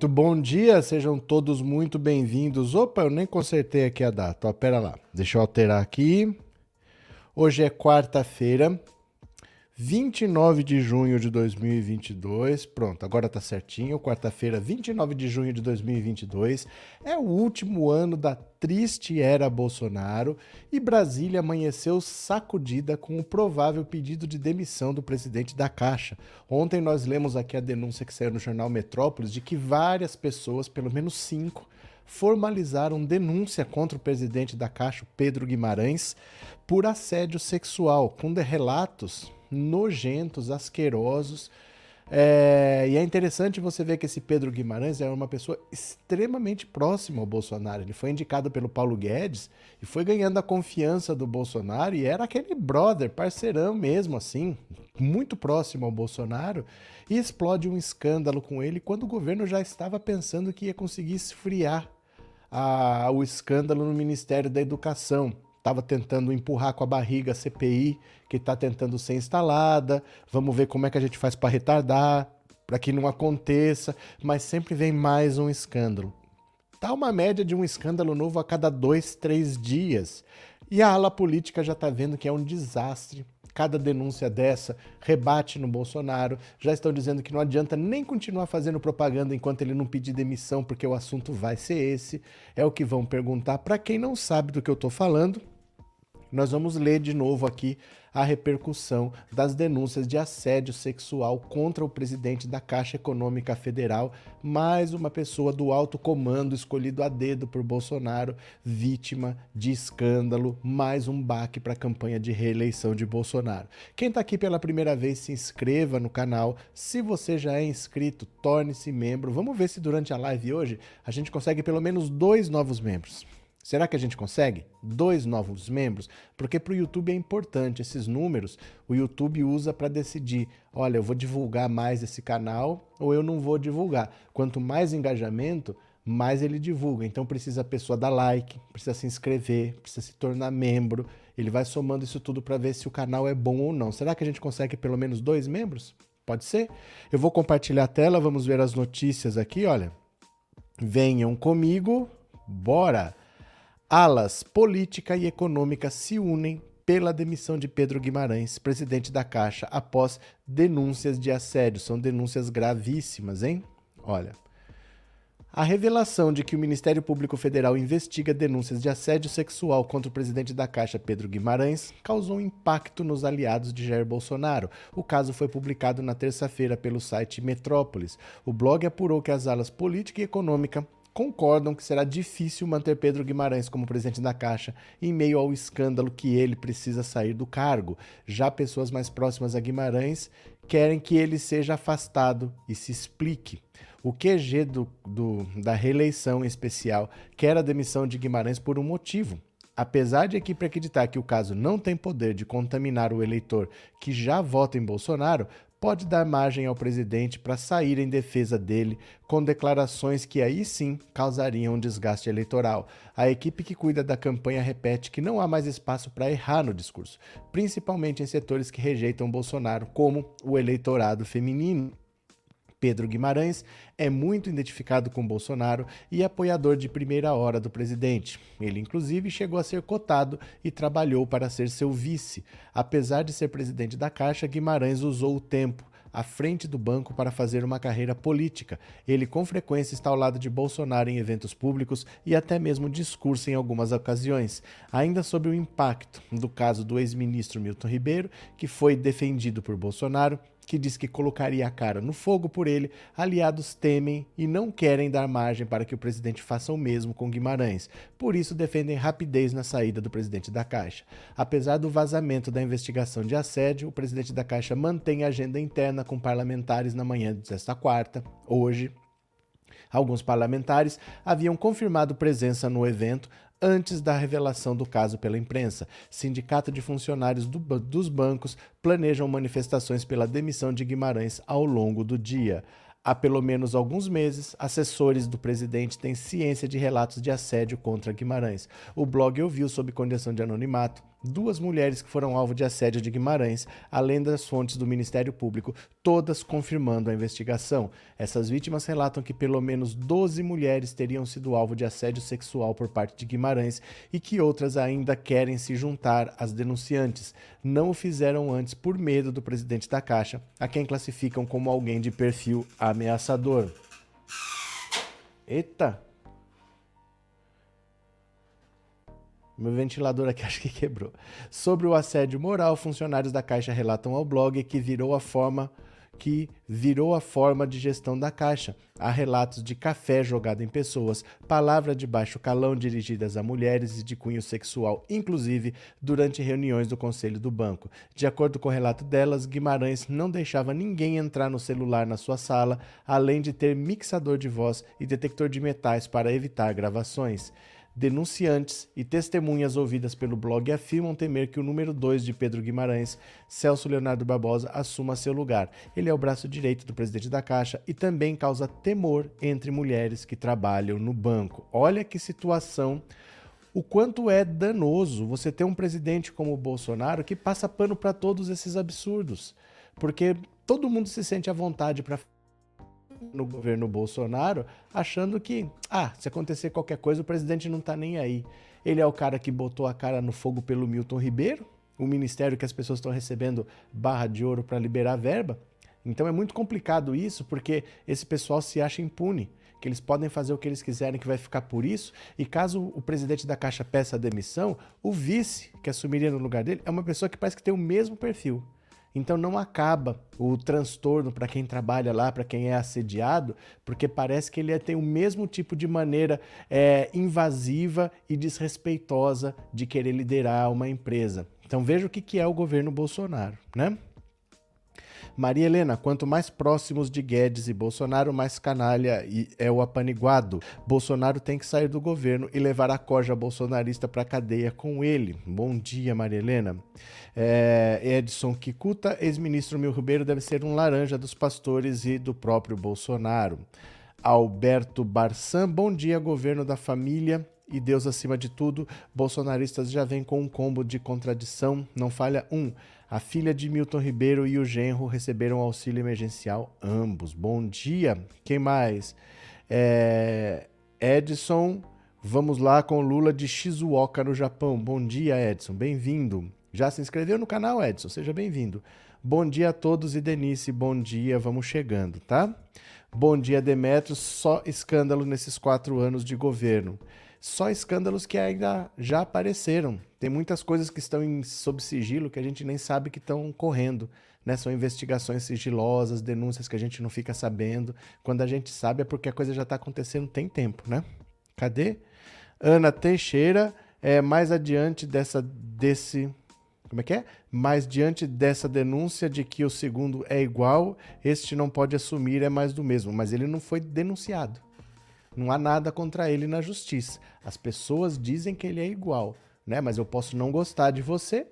Muito bom dia, sejam todos muito bem-vindos. Opa, eu nem consertei aqui a data. Ó, pera lá, deixa eu alterar aqui. Hoje é quarta-feira, 29 de junho de 2022. Pronto, agora tá certinho. Quarta-feira, 29 de junho de 2022. É o último ano da triste era Bolsonaro e Brasília amanheceu sacudida com o provável pedido de demissão do presidente da Caixa. Ontem nós lemos aqui a denúncia que saiu no jornal Metrópolis de que várias pessoas, pelo menos cinco, formalizaram denúncia contra o presidente da Caixa, Pedro Guimarães, por assédio sexual, com relatos nojentos, asquerosos. É, e é interessante você ver que esse Pedro Guimarães é uma pessoa extremamente próxima ao Bolsonaro. Ele foi indicado pelo Paulo Guedes e foi ganhando a confiança do Bolsonaro e era aquele brother, parceirão mesmo, assim, muito próximo ao Bolsonaro. E explode um escândalo com ele quando o governo já estava pensando que ia conseguir esfriar a, o escândalo no Ministério da Educação estava tentando empurrar com a barriga a CPI, que está tentando ser instalada. Vamos ver como é que a gente faz para retardar, para que não aconteça, mas sempre vem mais um escândalo. Tá uma média de um escândalo novo a cada dois, três dias. E a ala política já está vendo que é um desastre Cada denúncia dessa rebate no Bolsonaro. Já estão dizendo que não adianta nem continuar fazendo propaganda enquanto ele não pedir demissão, porque o assunto vai ser esse. É o que vão perguntar. Para quem não sabe do que eu estou falando, nós vamos ler de novo aqui a repercussão das denúncias de assédio sexual contra o presidente da Caixa Econômica Federal, mais uma pessoa do alto comando escolhido a dedo por Bolsonaro, vítima de escândalo, mais um baque para a campanha de reeleição de Bolsonaro. Quem está aqui pela primeira vez, se inscreva no canal. Se você já é inscrito, torne-se membro. Vamos ver se durante a live hoje a gente consegue pelo menos dois novos membros. Será que a gente consegue? Dois novos membros? Porque para o YouTube é importante. Esses números o YouTube usa para decidir: olha, eu vou divulgar mais esse canal ou eu não vou divulgar. Quanto mais engajamento, mais ele divulga. Então precisa a pessoa dar like, precisa se inscrever, precisa se tornar membro. Ele vai somando isso tudo para ver se o canal é bom ou não. Será que a gente consegue pelo menos dois membros? Pode ser? Eu vou compartilhar a tela, vamos ver as notícias aqui, olha. Venham comigo, bora! Alas política e econômica se unem pela demissão de Pedro Guimarães, presidente da Caixa, após denúncias de assédio. São denúncias gravíssimas, hein? Olha. A revelação de que o Ministério Público Federal investiga denúncias de assédio sexual contra o presidente da Caixa, Pedro Guimarães, causou um impacto nos aliados de Jair Bolsonaro. O caso foi publicado na terça-feira pelo site Metrópolis. O blog apurou que as alas política e econômica concordam que será difícil manter Pedro Guimarães como presidente da Caixa em meio ao escândalo que ele precisa sair do cargo. Já pessoas mais próximas a Guimarães querem que ele seja afastado e se explique. O QG do, do, da reeleição em especial quer a demissão de Guimarães por um motivo. Apesar de a equipe acreditar que o caso não tem poder de contaminar o eleitor que já vota em Bolsonaro, pode dar margem ao presidente para sair em defesa dele com declarações que aí sim causariam um desgaste eleitoral. A equipe que cuida da campanha repete que não há mais espaço para errar no discurso, principalmente em setores que rejeitam Bolsonaro, como o eleitorado feminino. Pedro Guimarães é muito identificado com Bolsonaro e apoiador de primeira hora do presidente. Ele, inclusive, chegou a ser cotado e trabalhou para ser seu vice. Apesar de ser presidente da Caixa, Guimarães usou o tempo à frente do banco para fazer uma carreira política. Ele com frequência está ao lado de Bolsonaro em eventos públicos e até mesmo discursa em algumas ocasiões. Ainda sobre o impacto do caso do ex-ministro Milton Ribeiro, que foi defendido por Bolsonaro, que diz que colocaria a cara no fogo por ele, aliados temem e não querem dar margem para que o presidente faça o mesmo com Guimarães. Por isso, defendem rapidez na saída do presidente da Caixa. Apesar do vazamento da investigação de assédio, o presidente da Caixa mantém agenda interna com parlamentares na manhã desta quarta, hoje, Alguns parlamentares haviam confirmado presença no evento antes da revelação do caso pela imprensa. Sindicato de funcionários do, dos bancos planejam manifestações pela demissão de Guimarães ao longo do dia. Há pelo menos alguns meses, assessores do presidente têm ciência de relatos de assédio contra Guimarães. O blog ouviu, sob condição de anonimato, duas mulheres que foram alvo de assédio de Guimarães, além das fontes do Ministério Público, todas confirmando a investigação. Essas vítimas relatam que pelo menos 12 mulheres teriam sido alvo de assédio sexual por parte de Guimarães e que outras ainda querem se juntar às denunciantes. Não o fizeram antes por medo do presidente da Caixa, a quem classificam como alguém de perfil ameaçador. Eita! Meu ventilador aqui acho que quebrou. Sobre o assédio moral, funcionários da Caixa relatam ao blog que virou a forma que virou a forma de gestão da Caixa. Há relatos de café jogado em pessoas, palavra de baixo calão dirigidas a mulheres e de cunho sexual, inclusive durante reuniões do conselho do banco. De acordo com o relato delas, Guimarães não deixava ninguém entrar no celular na sua sala, além de ter mixador de voz e detector de metais para evitar gravações. Denunciantes e testemunhas ouvidas pelo blog afirmam temer que o número 2 de Pedro Guimarães, Celso Leonardo Barbosa, assuma seu lugar. Ele é o braço direito do presidente da Caixa e também causa temor entre mulheres que trabalham no banco. Olha que situação o quanto é danoso você ter um presidente como o Bolsonaro que passa pano para todos esses absurdos. Porque todo mundo se sente à vontade para no governo Bolsonaro, achando que, ah, se acontecer qualquer coisa, o presidente não está nem aí. Ele é o cara que botou a cara no fogo pelo Milton Ribeiro, o ministério que as pessoas estão recebendo barra de ouro para liberar verba. Então é muito complicado isso, porque esse pessoal se acha impune, que eles podem fazer o que eles quiserem, que vai ficar por isso. E caso o presidente da Caixa peça a demissão, o vice que assumiria no lugar dele é uma pessoa que parece que tem o mesmo perfil. Então não acaba o transtorno para quem trabalha lá, para quem é assediado, porque parece que ele tem o mesmo tipo de maneira é, invasiva e desrespeitosa de querer liderar uma empresa. Então veja o que é o governo Bolsonaro, né? Maria Helena, quanto mais próximos de Guedes e Bolsonaro, mais canalha é o apaniguado. Bolsonaro tem que sair do governo e levar a corja bolsonarista para cadeia com ele. Bom dia, Maria Helena. É, Edson Kikuta, ex-ministro Mil Ribeiro, deve ser um laranja dos pastores e do próprio Bolsonaro. Alberto Barçan, bom dia, governo da família e Deus acima de tudo. Bolsonaristas já vêm com um combo de contradição, não falha um. A filha de Milton Ribeiro e o genro receberam auxílio emergencial, ambos. Bom dia. Quem mais? É... Edson, vamos lá com Lula de Shizuoka, no Japão. Bom dia, Edson. Bem-vindo. Já se inscreveu no canal, Edson? Seja bem-vindo. Bom dia a todos e Denise, bom dia. Vamos chegando, tá? Bom dia, Demetrios. Só escândalo nesses quatro anos de governo só escândalos que ainda já apareceram. Tem muitas coisas que estão em, sob sigilo que a gente nem sabe que estão correndo. Né? São investigações sigilosas, denúncias que a gente não fica sabendo. Quando a gente sabe é porque a coisa já está acontecendo tem tempo, né? Cadê? Ana Teixeira, é, mais adiante dessa, desse. Como é que é? Mais diante dessa denúncia de que o segundo é igual, este não pode assumir, é mais do mesmo. Mas ele não foi denunciado. Não há nada contra ele na justiça. As pessoas dizem que ele é igual, né? Mas eu posso não gostar de você,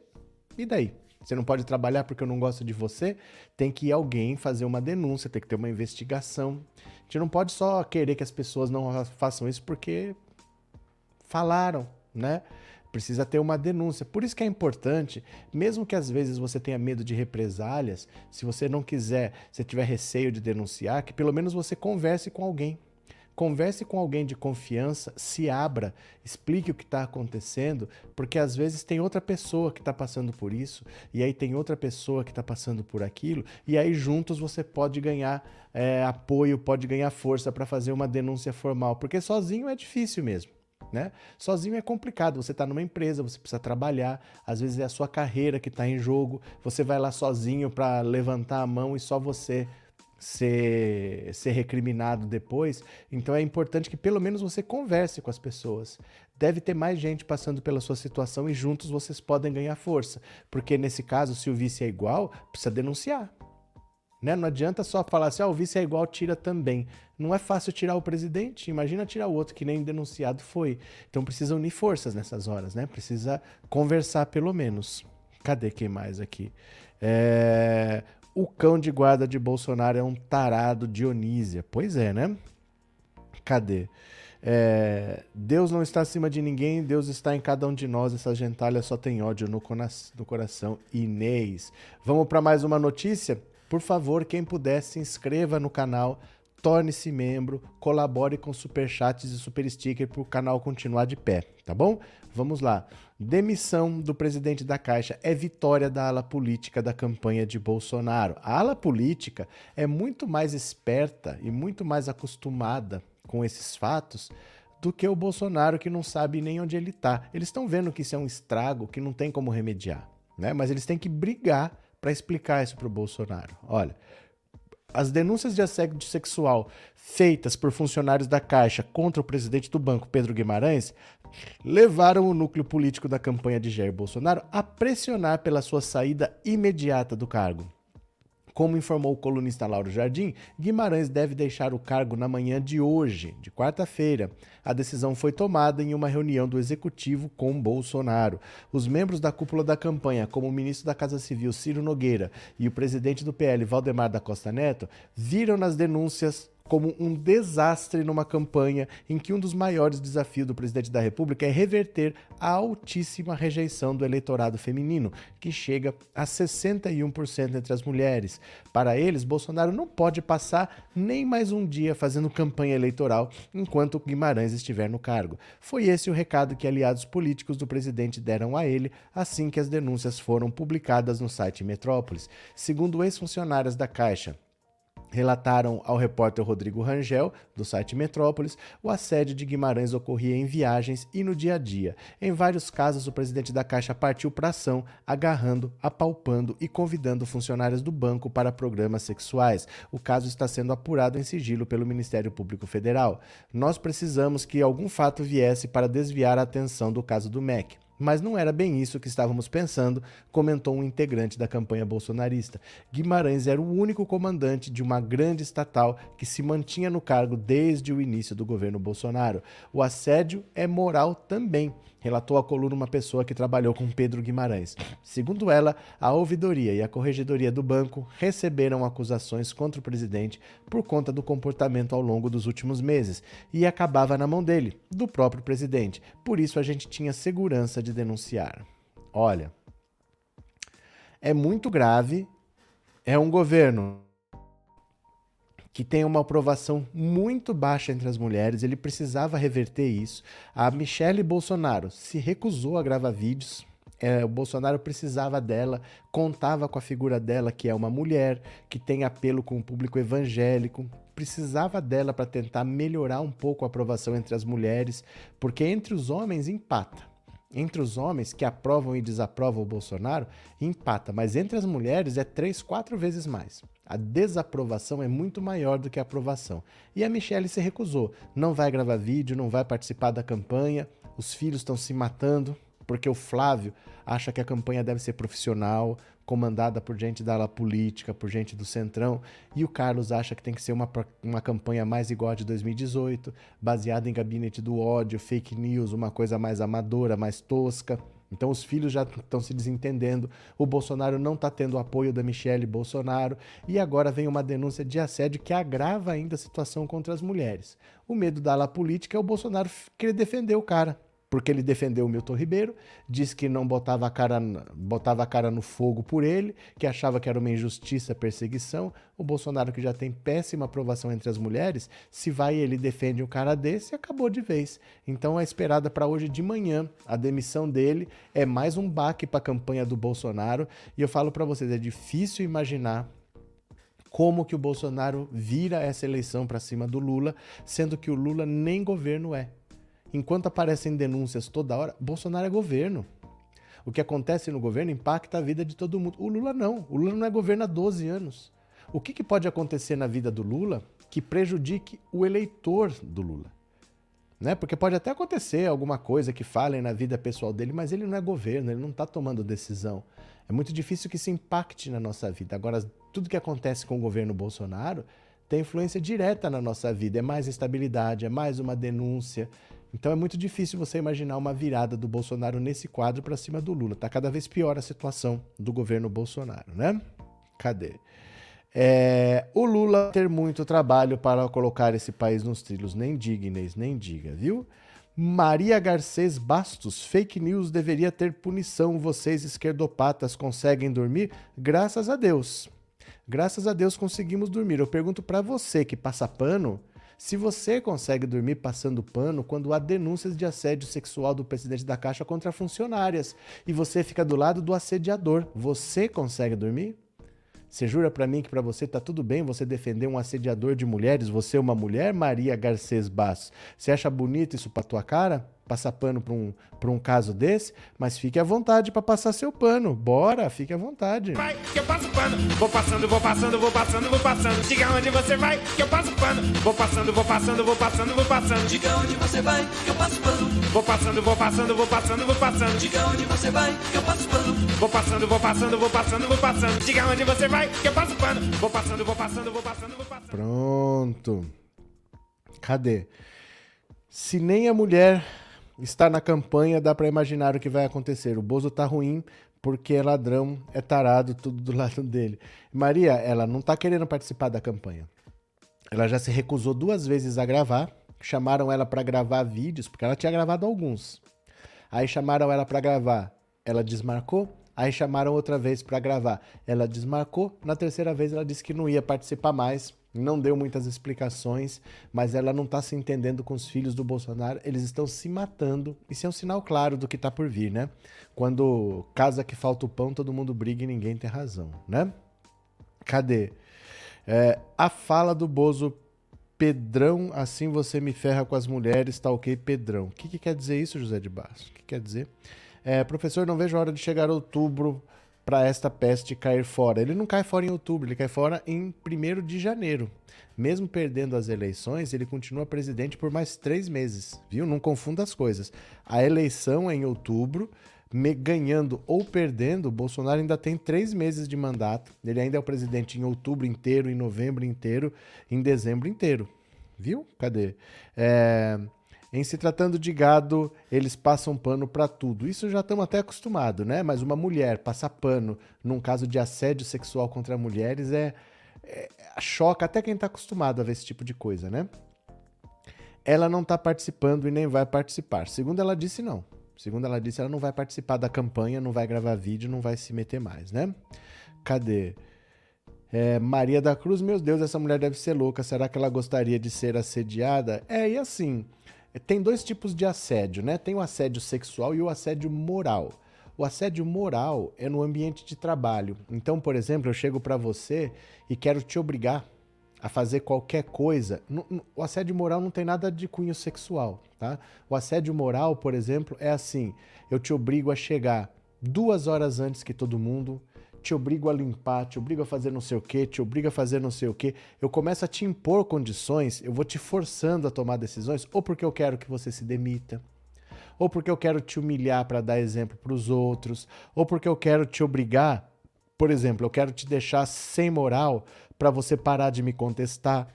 e daí? Você não pode trabalhar porque eu não gosto de você? Tem que ir alguém fazer uma denúncia, tem que ter uma investigação. A gente não pode só querer que as pessoas não façam isso porque falaram, né? Precisa ter uma denúncia. Por isso que é importante, mesmo que às vezes você tenha medo de represálias, se você não quiser, se tiver receio de denunciar, que pelo menos você converse com alguém. Converse com alguém de confiança, se abra, explique o que está acontecendo, porque às vezes tem outra pessoa que está passando por isso, e aí tem outra pessoa que está passando por aquilo, e aí juntos você pode ganhar é, apoio, pode ganhar força para fazer uma denúncia formal, porque sozinho é difícil mesmo. Né? Sozinho é complicado. Você está numa empresa, você precisa trabalhar, às vezes é a sua carreira que está em jogo. Você vai lá sozinho para levantar a mão e só você ser, ser recriminado depois. Então é importante que pelo menos você converse com as pessoas. Deve ter mais gente passando pela sua situação e juntos vocês podem ganhar força. Porque nesse caso, se o vice é igual, precisa denunciar. Né? Não adianta só falar assim, ah, o vice é igual, tira também. Não é fácil tirar o presidente, imagina tirar o outro que nem denunciado foi. Então precisa unir forças nessas horas, né? Precisa conversar pelo menos. Cadê quem mais aqui? É... O cão de guarda de Bolsonaro é um tarado Dionísia. Pois é, né? Cadê? É, Deus não está acima de ninguém, Deus está em cada um de nós. Essa gentalha só tem ódio no, no coração. Inês. Vamos para mais uma notícia? Por favor, quem puder, se inscreva no canal, torne-se membro, colabore com superchats e super sticker para o canal continuar de pé, tá bom? Vamos lá. Demissão do presidente da Caixa é vitória da ala política da campanha de Bolsonaro. A ala política é muito mais esperta e muito mais acostumada com esses fatos do que o Bolsonaro que não sabe nem onde ele está. Eles estão vendo que isso é um estrago que não tem como remediar, né? Mas eles têm que brigar para explicar isso para o Bolsonaro. Olha, as denúncias de assédio sexual feitas por funcionários da Caixa contra o presidente do banco, Pedro Guimarães, levaram o núcleo político da campanha de Jair Bolsonaro a pressionar pela sua saída imediata do cargo. Como informou o colunista Lauro Jardim, Guimarães deve deixar o cargo na manhã de hoje, de quarta-feira. A decisão foi tomada em uma reunião do executivo com Bolsonaro. Os membros da cúpula da campanha, como o ministro da Casa Civil Ciro Nogueira e o presidente do PL Valdemar da Costa Neto, viram nas denúncias como um desastre numa campanha em que um dos maiores desafios do presidente da República é reverter a altíssima rejeição do eleitorado feminino, que chega a 61% entre as mulheres. Para eles, Bolsonaro não pode passar nem mais um dia fazendo campanha eleitoral enquanto Guimarães estiver no cargo. Foi esse o recado que aliados políticos do presidente deram a ele assim que as denúncias foram publicadas no site Metrópolis. Segundo ex-funcionárias da Caixa, relataram ao repórter Rodrigo Rangel, do site Metrópolis, o assédio de Guimarães ocorria em viagens e no dia a dia. Em vários casos, o presidente da Caixa partiu para ação, agarrando, apalpando e convidando funcionários do banco para programas sexuais. O caso está sendo apurado em sigilo pelo Ministério Público Federal. Nós precisamos que algum fato viesse para desviar a atenção do caso do MEC. Mas não era bem isso que estávamos pensando, comentou um integrante da campanha bolsonarista. Guimarães era o único comandante de uma grande estatal que se mantinha no cargo desde o início do governo Bolsonaro. O assédio é moral também relatou à coluna uma pessoa que trabalhou com Pedro Guimarães. Segundo ela, a ouvidoria e a corregedoria do banco receberam acusações contra o presidente por conta do comportamento ao longo dos últimos meses e acabava na mão dele, do próprio presidente. Por isso a gente tinha segurança de denunciar. Olha, é muito grave. É um governo que tem uma aprovação muito baixa entre as mulheres, ele precisava reverter isso. A Michelle Bolsonaro se recusou a gravar vídeos. É, o Bolsonaro precisava dela, contava com a figura dela, que é uma mulher, que tem apelo com o público evangélico, precisava dela para tentar melhorar um pouco a aprovação entre as mulheres, porque entre os homens empata. Entre os homens que aprovam e desaprovam o Bolsonaro, empata, mas entre as mulheres é três, quatro vezes mais. A desaprovação é muito maior do que a aprovação. E a Michelle se recusou. Não vai gravar vídeo, não vai participar da campanha. Os filhos estão se matando porque o Flávio acha que a campanha deve ser profissional, comandada por gente da ala política, por gente do Centrão, e o Carlos acha que tem que ser uma, uma campanha mais igual a de 2018, baseada em gabinete do ódio, fake news, uma coisa mais amadora, mais tosca. Então os filhos já estão se desentendendo, o Bolsonaro não está tendo o apoio da Michelle Bolsonaro e agora vem uma denúncia de assédio que agrava ainda a situação contra as mulheres. O medo da ala política é o Bolsonaro querer defender o cara porque ele defendeu o Milton Ribeiro, disse que não botava a, cara, botava a cara no fogo por ele, que achava que era uma injustiça, perseguição. O Bolsonaro, que já tem péssima aprovação entre as mulheres, se vai e ele defende um cara desse, acabou de vez. Então, a esperada para hoje de manhã, a demissão dele é mais um baque para a campanha do Bolsonaro. E eu falo para vocês, é difícil imaginar como que o Bolsonaro vira essa eleição para cima do Lula, sendo que o Lula nem governo é. Enquanto aparecem denúncias toda hora, Bolsonaro é governo. O que acontece no governo impacta a vida de todo mundo. O Lula não. O Lula não é governo há 12 anos. O que, que pode acontecer na vida do Lula que prejudique o eleitor do Lula? Né? Porque pode até acontecer alguma coisa que falem na vida pessoal dele, mas ele não é governo, ele não está tomando decisão. É muito difícil que isso impacte na nossa vida. Agora, tudo que acontece com o governo Bolsonaro tem influência direta na nossa vida. É mais instabilidade, é mais uma denúncia, então é muito difícil você imaginar uma virada do Bolsonaro nesse quadro para cima do Lula. Tá cada vez pior a situação do governo Bolsonaro, né? Cadê? É, o Lula ter muito trabalho para colocar esse país nos trilhos. Nem diga, Inês, nem diga, viu? Maria Garcês Bastos, fake news deveria ter punição. Vocês, esquerdopatas, conseguem dormir? Graças a Deus. Graças a Deus conseguimos dormir. Eu pergunto para você que passa pano, se você consegue dormir passando pano quando há denúncias de assédio sexual do presidente da Caixa contra funcionárias e você fica do lado do assediador, você consegue dormir? Você jura para mim que para você tá tudo bem você defender um assediador de mulheres? Você é uma mulher, Maria Garcês Basso? Você acha bonito isso pra tua cara? Passar pano pra um, pra um caso desse? Mas fique à vontade para passar seu pano. Bora, fique à vontade. Vai, que eu passo pano. Vou passando, vou passando, vou passando, vou passando. Diga onde você vai, que eu passo pano. Vou passando, vou passando, vou passando, vou passando. Diga onde você vai, que eu passo pano. Vou passando, vou passando, vou passando, vou passando. Diga onde você vai, que eu passo pano. Vou passando, vou passando, vou passando, vou passando. Diga onde você vai, que eu passo pano. Vou passando, vou passando, vou passando, vou passando. Pronto. Cadê? Se nem a mulher está na campanha, dá para imaginar o que vai acontecer. O Bozo tá ruim porque é ladrão, é tarado, tudo do lado dele. Maria, ela não tá querendo participar da campanha. Ela já se recusou duas vezes a gravar. Chamaram ela para gravar vídeos, porque ela tinha gravado alguns. Aí chamaram ela para gravar, ela desmarcou. Aí chamaram outra vez para gravar, ela desmarcou. Na terceira vez ela disse que não ia participar mais, não deu muitas explicações, mas ela não está se entendendo com os filhos do Bolsonaro. Eles estão se matando. Isso é um sinal claro do que está por vir, né? Quando casa que falta o pão, todo mundo briga e ninguém tem razão, né? Cadê? É, a fala do Bozo Pedrão, assim você me ferra com as mulheres, tá ok, Pedrão. O que, que quer dizer isso, José de Barros? O que quer dizer? É, professor, não vejo a hora de chegar outubro para esta peste cair fora. Ele não cai fora em outubro, ele cai fora em 1 de janeiro. Mesmo perdendo as eleições, ele continua presidente por mais três meses, viu? Não confunda as coisas. A eleição é em outubro, ganhando ou perdendo, Bolsonaro ainda tem três meses de mandato. Ele ainda é o presidente em outubro inteiro, em novembro inteiro, em dezembro inteiro. Viu? Cadê? É... Em se tratando de gado, eles passam pano para tudo. Isso já estamos até acostumados, né? Mas uma mulher passar pano num caso de assédio sexual contra mulheres é, é choca até quem está acostumado a ver esse tipo de coisa, né? Ela não está participando e nem vai participar. Segundo ela disse, não. Segundo ela disse, ela não vai participar da campanha, não vai gravar vídeo, não vai se meter mais, né? Cadê? É, Maria da Cruz, meu Deus, essa mulher deve ser louca. Será que ela gostaria de ser assediada? É, e assim, tem dois tipos de assédio, né? Tem o assédio sexual e o assédio moral. O assédio moral é no ambiente de trabalho. Então, por exemplo, eu chego para você e quero te obrigar a fazer qualquer coisa. O assédio moral não tem nada de cunho sexual, tá? O assédio moral, por exemplo, é assim: eu te obrigo a chegar duas horas antes que todo mundo, te obrigo a limpar, te obrigo a fazer não sei o que, te obrigo a fazer não sei o que. Eu começo a te impor condições, eu vou te forçando a tomar decisões, ou porque eu quero que você se demita, ou porque eu quero te humilhar para dar exemplo para os outros, ou porque eu quero te obrigar, por exemplo, eu quero te deixar sem moral para você parar de me contestar.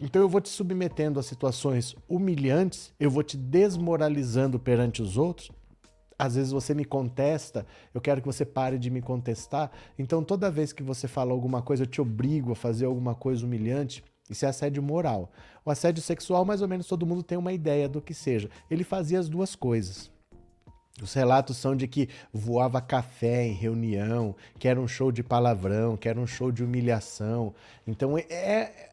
Então eu vou te submetendo a situações humilhantes, eu vou te desmoralizando perante os outros. Às vezes você me contesta, eu quero que você pare de me contestar. Então toda vez que você fala alguma coisa, eu te obrigo a fazer alguma coisa humilhante. Isso é assédio moral. O assédio sexual, mais ou menos todo mundo tem uma ideia do que seja. Ele fazia as duas coisas. Os relatos são de que voava café em reunião, que era um show de palavrão, que era um show de humilhação. Então é,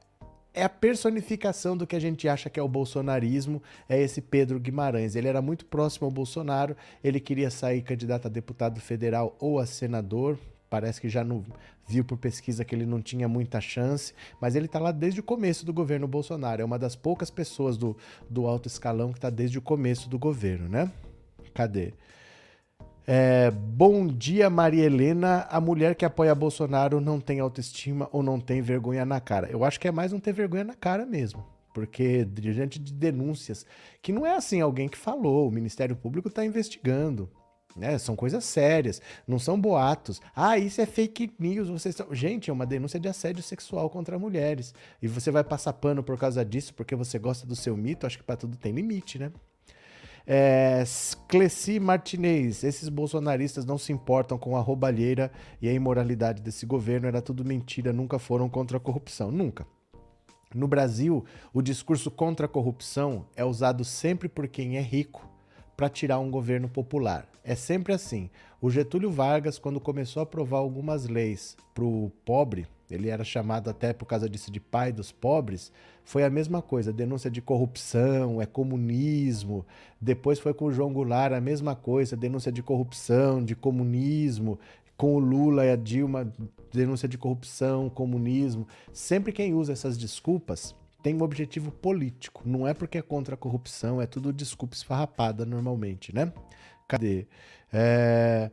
é a personificação do que a gente acha que é o bolsonarismo, é esse Pedro Guimarães. Ele era muito próximo ao Bolsonaro, ele queria sair candidato a deputado federal ou a senador. Parece que já não viu por pesquisa que ele não tinha muita chance, mas ele está lá desde o começo do governo Bolsonaro. É uma das poucas pessoas do, do alto escalão que está desde o começo do governo, né? Cadê? É, bom dia, Maria Helena. A mulher que apoia Bolsonaro não tem autoestima ou não tem vergonha na cara. Eu acho que é mais não ter vergonha na cara mesmo. Porque diante de denúncias, que não é assim alguém que falou, o Ministério Público está investigando. Né? São coisas sérias, não são boatos. Ah, isso é fake news. Vocês. Gente, é uma denúncia de assédio sexual contra mulheres. E você vai passar pano por causa disso porque você gosta do seu mito? Acho que para tudo tem limite, né? É, Cleci Martinez, esses bolsonaristas não se importam com a roubalheira e a imoralidade desse governo, era tudo mentira, nunca foram contra a corrupção. Nunca. No Brasil, o discurso contra a corrupção é usado sempre por quem é rico para tirar um governo popular. É sempre assim. O Getúlio Vargas, quando começou a aprovar algumas leis para o pobre, ele era chamado até por causa disso de pai dos pobres, foi a mesma coisa, denúncia de corrupção, é comunismo. Depois foi com o João Goulart a mesma coisa, denúncia de corrupção, de comunismo. Com o Lula e a Dilma, denúncia de corrupção, comunismo. Sempre quem usa essas desculpas tem um objetivo político. Não é porque é contra a corrupção, é tudo desculpa esfarrapada normalmente, né? Cadê? É...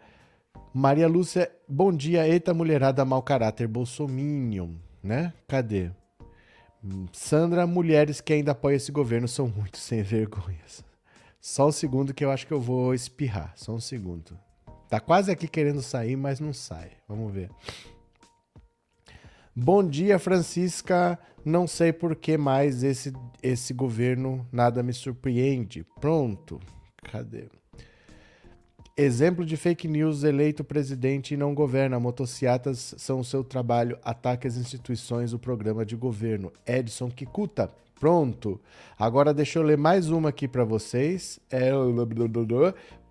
Maria Lúcia, bom dia. Eita, mulherada mau caráter, bolsominion, né? Cadê? Sandra, mulheres que ainda apoiam esse governo são muito sem vergonhas. Só um segundo que eu acho que eu vou espirrar. Só um segundo. Tá quase aqui querendo sair, mas não sai. Vamos ver. Bom dia, Francisca. Não sei por que mais esse, esse governo nada me surpreende. Pronto. Cadê? Exemplo de fake news: eleito presidente e não governa. Motociatas são o seu trabalho. Ataque às instituições, o programa de governo. Edson Kikuta. Pronto. Agora deixa eu ler mais uma aqui para vocês. É...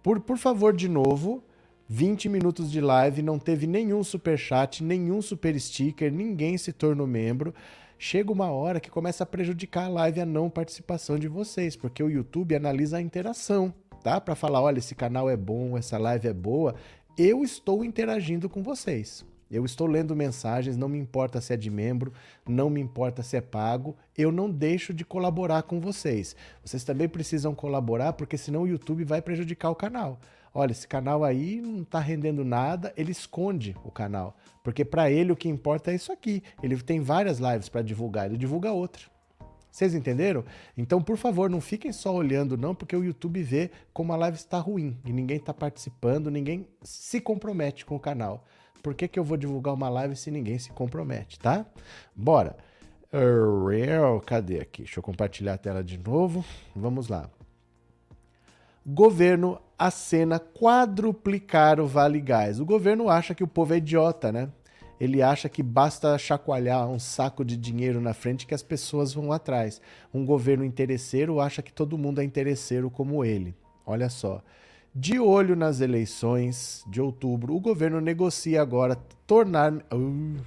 Por, por favor, de novo. 20 minutos de live, não teve nenhum super chat, nenhum super sticker, ninguém se tornou membro. Chega uma hora que começa a prejudicar a live a não participação de vocês, porque o YouTube analisa a interação tá? Para falar, olha, esse canal é bom, essa live é boa. Eu estou interagindo com vocês. Eu estou lendo mensagens, não me importa se é de membro, não me importa se é pago, eu não deixo de colaborar com vocês. Vocês também precisam colaborar, porque senão o YouTube vai prejudicar o canal. Olha, esse canal aí não está rendendo nada, ele esconde o canal. Porque para ele o que importa é isso aqui. Ele tem várias lives para divulgar, ele divulga outra. Vocês entenderam? Então, por favor, não fiquem só olhando, não, porque o YouTube vê como a live está ruim e ninguém está participando, ninguém se compromete com o canal. Por que, que eu vou divulgar uma live se ninguém se compromete, tá? Bora! Cadê aqui? Deixa eu compartilhar a tela de novo. Vamos lá. Governo acena quadruplicar o Vale Gás. O governo acha que o povo é idiota, né? Ele acha que basta chacoalhar um saco de dinheiro na frente que as pessoas vão atrás. Um governo interesseiro acha que todo mundo é interesseiro como ele. Olha só. De olho nas eleições de outubro, o governo negocia agora tornar. Uh,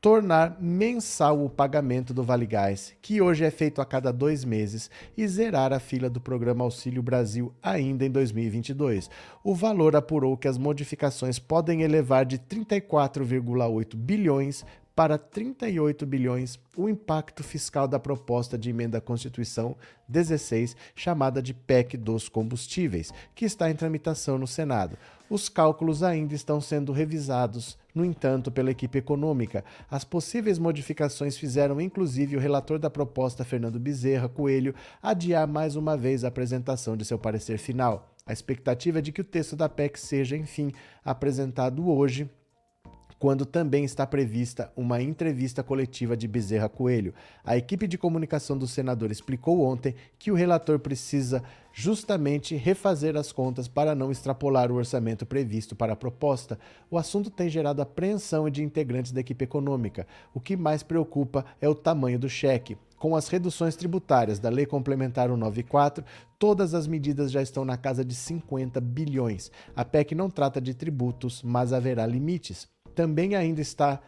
tornar mensal o pagamento do Vale Gás, que hoje é feito a cada dois meses, e zerar a fila do programa Auxílio Brasil ainda em 2022. O valor apurou que as modificações podem elevar de 34,8 bilhões para 38 bilhões o impacto fiscal da proposta de emenda à Constituição 16, chamada de PEC dos combustíveis, que está em tramitação no Senado. Os cálculos ainda estão sendo revisados, no entanto, pela equipe econômica. As possíveis modificações fizeram inclusive o relator da proposta, Fernando Bezerra Coelho, adiar mais uma vez a apresentação de seu parecer final. A expectativa é de que o texto da PEC seja, enfim, apresentado hoje quando também está prevista uma entrevista coletiva de Bezerra Coelho. A equipe de comunicação do senador explicou ontem que o relator precisa justamente refazer as contas para não extrapolar o orçamento previsto para a proposta. O assunto tem gerado apreensão de integrantes da equipe econômica. O que mais preocupa é o tamanho do cheque. Com as reduções tributárias da Lei Complementar 194, todas as medidas já estão na casa de 50 bilhões. A PEC não trata de tributos, mas haverá limites também ainda está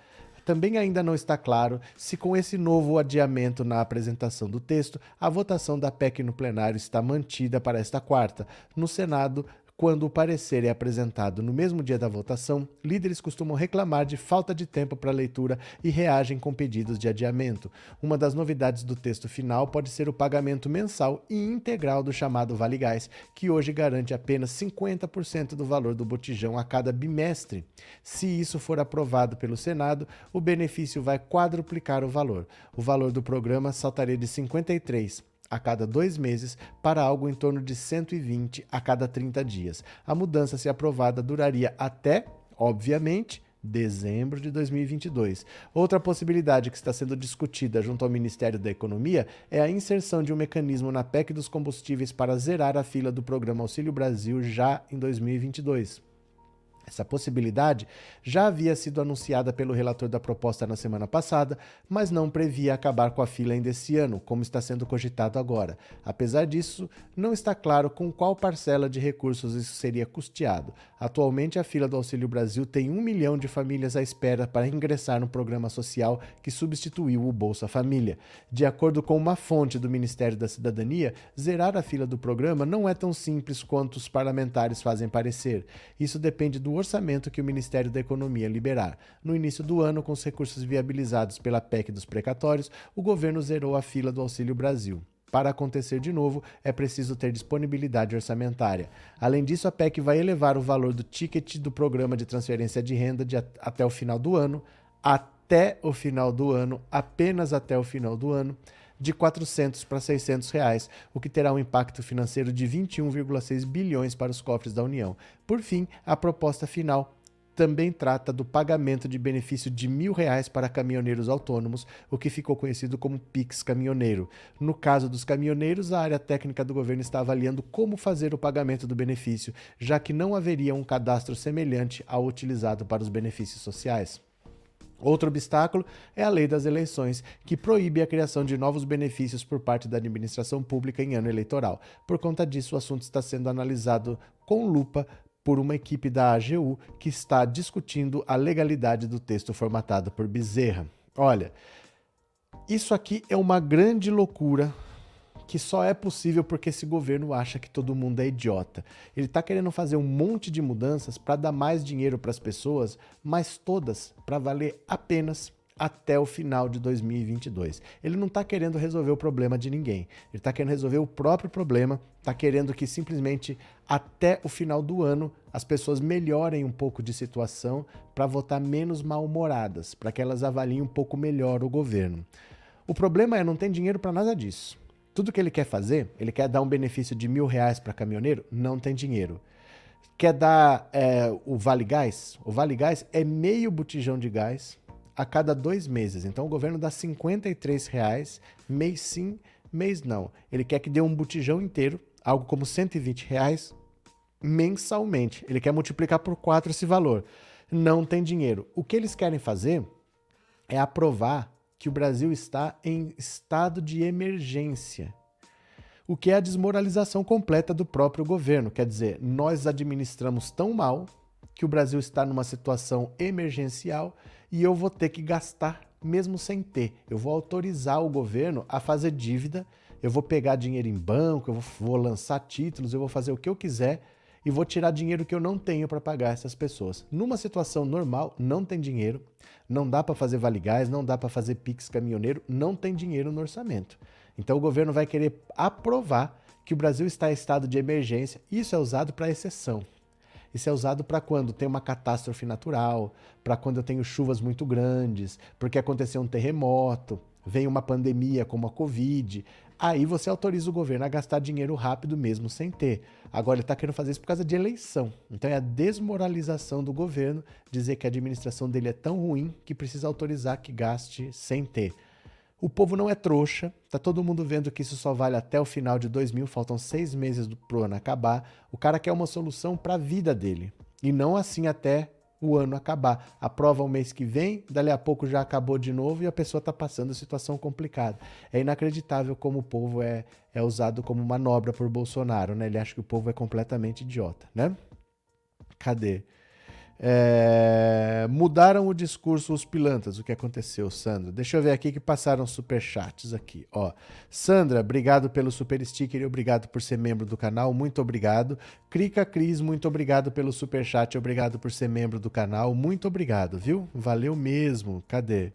também ainda não está claro se, com esse novo adiamento na apresentação do texto, a votação da PEC no plenário está mantida para esta quarta. No Senado, quando o parecer é apresentado no mesmo dia da votação, líderes costumam reclamar de falta de tempo para leitura e reagem com pedidos de adiamento. Uma das novidades do texto final pode ser o pagamento mensal e integral do chamado Vale Gás, que hoje garante apenas 50% do valor do botijão a cada bimestre. Se isso for aprovado pelo Senado, o benefício vai quadruplicar o valor. O valor do programa saltaria de 53 a cada dois meses para algo em torno de 120 a cada 30 dias. A mudança, se aprovada, duraria até, obviamente, dezembro de 2022. Outra possibilidade que está sendo discutida junto ao Ministério da Economia é a inserção de um mecanismo na PEC dos combustíveis para zerar a fila do programa Auxílio Brasil já em 2022. Essa possibilidade já havia sido anunciada pelo relator da proposta na semana passada, mas não previa acabar com a fila ainda esse ano, como está sendo cogitado agora. Apesar disso, não está claro com qual parcela de recursos isso seria custeado. Atualmente, a fila do Auxílio Brasil tem um milhão de famílias à espera para ingressar no programa social que substituiu o Bolsa Família. De acordo com uma fonte do Ministério da Cidadania, zerar a fila do programa não é tão simples quanto os parlamentares fazem parecer. Isso depende do orçamento que o Ministério da Economia liberar. No início do ano, com os recursos viabilizados pela PEC dos precatórios, o governo zerou a fila do Auxílio Brasil. Para acontecer de novo, é preciso ter disponibilidade orçamentária. Além disso, a PEC vai elevar o valor do ticket do programa de transferência de renda de até o final do ano, até o final do ano, apenas até o final do ano, de 400 para 600 reais, o que terá um impacto financeiro de 21,6 bilhões para os cofres da União. Por fim, a proposta final também trata do pagamento de benefício de mil reais para caminhoneiros autônomos, o que ficou conhecido como Pix Caminhoneiro. No caso dos caminhoneiros, a área técnica do governo está avaliando como fazer o pagamento do benefício, já que não haveria um cadastro semelhante ao utilizado para os benefícios sociais. Outro obstáculo é a lei das eleições, que proíbe a criação de novos benefícios por parte da administração pública em ano eleitoral. Por conta disso, o assunto está sendo analisado com lupa por uma equipe da AGU que está discutindo a legalidade do texto formatado por Bezerra. Olha, isso aqui é uma grande loucura que só é possível porque esse governo acha que todo mundo é idiota. Ele está querendo fazer um monte de mudanças para dar mais dinheiro para as pessoas, mas todas para valer apenas até o final de 2022. Ele não está querendo resolver o problema de ninguém. Ele está querendo resolver o próprio problema, está querendo que simplesmente até o final do ano as pessoas melhorem um pouco de situação para votar menos mal-humoradas, para que elas avaliem um pouco melhor o governo. O problema é não tem dinheiro para nada disso. Tudo que ele quer fazer, ele quer dar um benefício de mil reais para caminhoneiro, não tem dinheiro. Quer dar é, o Vale Gás? O Vale Gás é meio botijão de gás a cada dois meses. Então o governo dá 53 reais, mês sim, mês não. Ele quer que dê um botijão inteiro, algo como 120 reais mensalmente. Ele quer multiplicar por quatro esse valor. Não tem dinheiro. O que eles querem fazer é aprovar que o Brasil está em estado de emergência, o que é a desmoralização completa do próprio governo. Quer dizer, nós administramos tão mal que o Brasil está numa situação emergencial e eu vou ter que gastar mesmo sem ter. Eu vou autorizar o governo a fazer dívida, eu vou pegar dinheiro em banco, eu vou, vou lançar títulos, eu vou fazer o que eu quiser e vou tirar dinheiro que eu não tenho para pagar essas pessoas. Numa situação normal, não tem dinheiro, não dá para fazer vale gás, não dá para fazer pix caminhoneiro, não tem dinheiro no orçamento. Então o governo vai querer aprovar que o Brasil está em estado de emergência. Isso é usado para exceção. Isso é usado para quando tem uma catástrofe natural, para quando eu tenho chuvas muito grandes, porque aconteceu um terremoto, vem uma pandemia como a Covid. Aí você autoriza o governo a gastar dinheiro rápido mesmo sem ter. Agora ele está querendo fazer isso por causa de eleição. Então é a desmoralização do governo dizer que a administração dele é tão ruim que precisa autorizar que gaste sem ter. O povo não é trouxa, tá todo mundo vendo que isso só vale até o final de 2000, faltam seis meses pro ano acabar. O cara quer uma solução para a vida dele e não assim até o ano acabar. Aprova o mês que vem, dali a pouco já acabou de novo e a pessoa está passando situação complicada. É inacreditável como o povo é, é usado como manobra por Bolsonaro, né? Ele acha que o povo é completamente idiota, né? Cadê? É, mudaram o discurso os pilantras. O que aconteceu, Sandra? Deixa eu ver aqui que passaram super chats aqui. Ó, Sandra, obrigado pelo super sticker e obrigado por ser membro do canal. Muito obrigado. Crica Cris, muito obrigado pelo super chat. Obrigado por ser membro do canal. Muito obrigado, viu? Valeu mesmo. Cadê?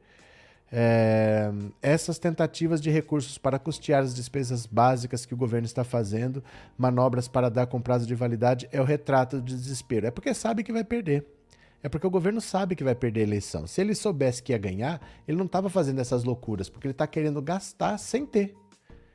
É, essas tentativas de recursos para custear as despesas básicas que o governo está fazendo, manobras para dar com prazo de validade, é o retrato de desespero. É porque sabe que vai perder. É porque o governo sabe que vai perder a eleição. Se ele soubesse que ia ganhar, ele não estava fazendo essas loucuras, porque ele está querendo gastar sem ter.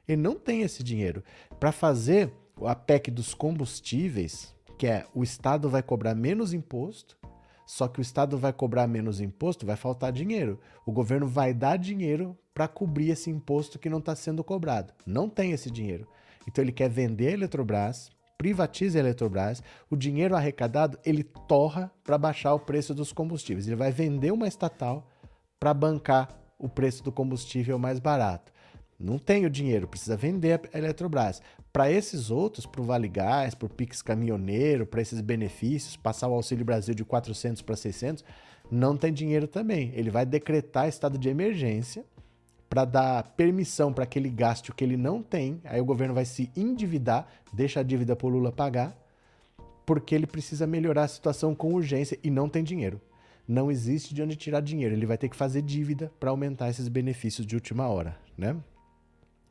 Ele não tem esse dinheiro. Para fazer a PEC dos combustíveis, que é o Estado vai cobrar menos imposto, Só que o Estado vai cobrar menos imposto, vai faltar dinheiro. O governo vai dar dinheiro para cobrir esse imposto que não está sendo cobrado. Não tem esse dinheiro. Então ele quer vender a Eletrobras, privatiza a Eletrobras, o dinheiro arrecadado ele torra para baixar o preço dos combustíveis. Ele vai vender uma estatal para bancar o preço do combustível mais barato. Não tem o dinheiro, precisa vender a Eletrobras. Para esses outros, para o Vale Gás, para o Pix Caminhoneiro, para esses benefícios, passar o Auxílio Brasil de 400 para 600, não tem dinheiro também. Ele vai decretar estado de emergência para dar permissão para que ele gaste o que ele não tem. Aí o governo vai se endividar, deixa a dívida para o Lula pagar, porque ele precisa melhorar a situação com urgência e não tem dinheiro. Não existe de onde tirar dinheiro. Ele vai ter que fazer dívida para aumentar esses benefícios de última hora, né?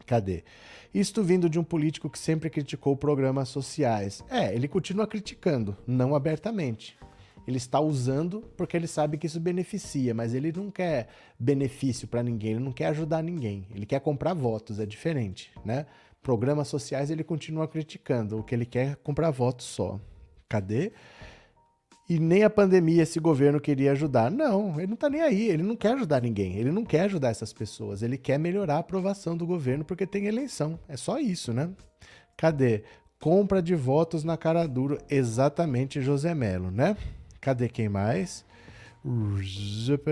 Cadê? Isto vindo de um político que sempre criticou programas sociais. É, ele continua criticando, não abertamente. Ele está usando porque ele sabe que isso beneficia, mas ele não quer benefício para ninguém, ele não quer ajudar ninguém. Ele quer comprar votos, é diferente, né? Programas sociais ele continua criticando, o que ele quer é comprar votos só. Cadê? e nem a pandemia esse governo queria ajudar. Não, ele não está nem aí, ele não quer ajudar ninguém, ele não quer ajudar essas pessoas, ele quer melhorar a aprovação do governo porque tem eleição. É só isso, né? Cadê? Compra de votos na cara duro, exatamente José Melo, né? Cadê quem mais?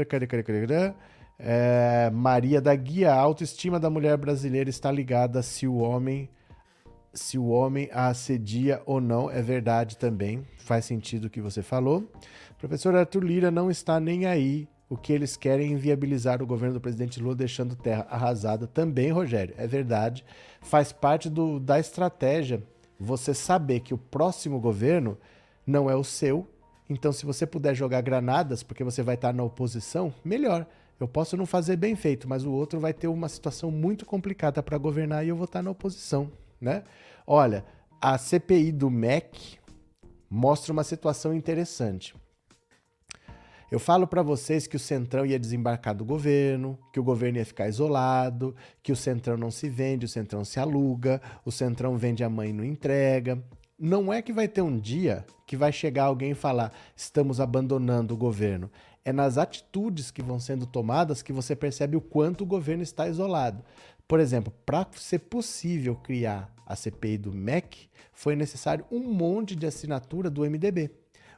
Cadê, cadê, cadê, cadê? É, Maria da Guia, a autoestima da mulher brasileira está ligada se o homem se o homem a assedia ou não, é verdade também, faz sentido o que você falou. Professor Arthur Lira não está nem aí. O que eles querem é inviabilizar o governo do presidente Lula, deixando terra arrasada também, Rogério. É verdade. Faz parte do, da estratégia você saber que o próximo governo não é o seu. Então, se você puder jogar granadas, porque você vai estar na oposição, melhor. Eu posso não fazer bem feito, mas o outro vai ter uma situação muito complicada para governar e eu vou estar na oposição né? Olha, a CPI do MEC mostra uma situação interessante. Eu falo para vocês que o Centrão ia desembarcar do governo, que o governo ia ficar isolado, que o Centrão não se vende, o Centrão se aluga, o Centrão vende a mãe e não entrega. Não é que vai ter um dia que vai chegar alguém e falar estamos abandonando o governo. É nas atitudes que vão sendo tomadas que você percebe o quanto o governo está isolado. Por exemplo, para ser possível criar a CPI do MEC, foi necessário um monte de assinatura do MDB.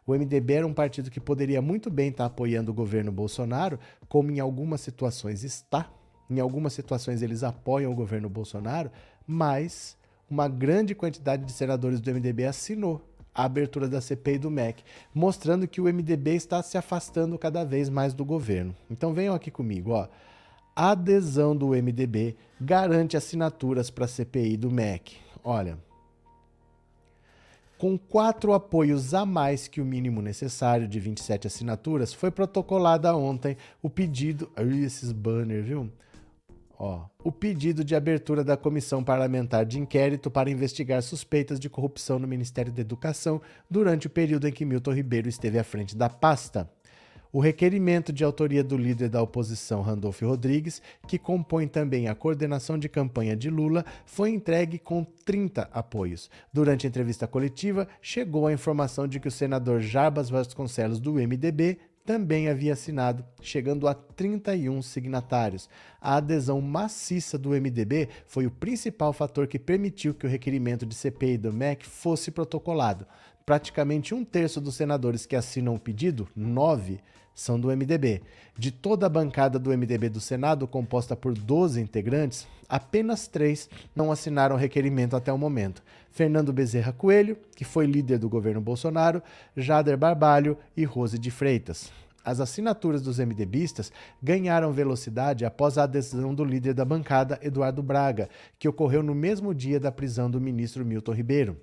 O MDB era um partido que poderia muito bem estar apoiando o governo Bolsonaro, como em algumas situações está. Em algumas situações eles apoiam o governo Bolsonaro, mas uma grande quantidade de senadores do MDB assinou a abertura da CPI do MEC, mostrando que o MDB está se afastando cada vez mais do governo. Então venham aqui comigo, ó adesão do MDB garante assinaturas para a CPI do MEC. Olha, com quatro apoios a mais que o mínimo necessário de 27 assinaturas, foi protocolada ontem o pedido. Ai, esses banners, viu? Ó, o pedido de abertura da comissão parlamentar de inquérito para investigar suspeitas de corrupção no Ministério da Educação durante o período em que Milton Ribeiro esteve à frente da pasta. O requerimento de autoria do líder da oposição, Randolfo Rodrigues, que compõe também a coordenação de campanha de Lula, foi entregue com 30 apoios. Durante a entrevista coletiva, chegou a informação de que o senador Jarbas Vasconcelos, do MDB, também havia assinado, chegando a 31 signatários. A adesão maciça do MDB foi o principal fator que permitiu que o requerimento de CPI do MEC fosse protocolado. Praticamente um terço dos senadores que assinam o pedido, nove, são do MDB. De toda a bancada do MDB do Senado, composta por 12 integrantes, apenas três não assinaram requerimento até o momento: Fernando Bezerra Coelho, que foi líder do governo Bolsonaro, Jader Barbalho e Rose de Freitas. As assinaturas dos MDBistas ganharam velocidade após a adesão do líder da bancada, Eduardo Braga, que ocorreu no mesmo dia da prisão do ministro Milton Ribeiro.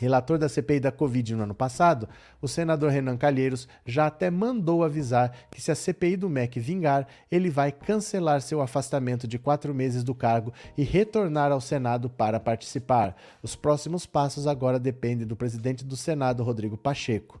Relator da CPI da Covid no ano passado, o senador Renan Calheiros já até mandou avisar que se a CPI do MEC vingar, ele vai cancelar seu afastamento de quatro meses do cargo e retornar ao Senado para participar. Os próximos passos agora dependem do presidente do Senado, Rodrigo Pacheco.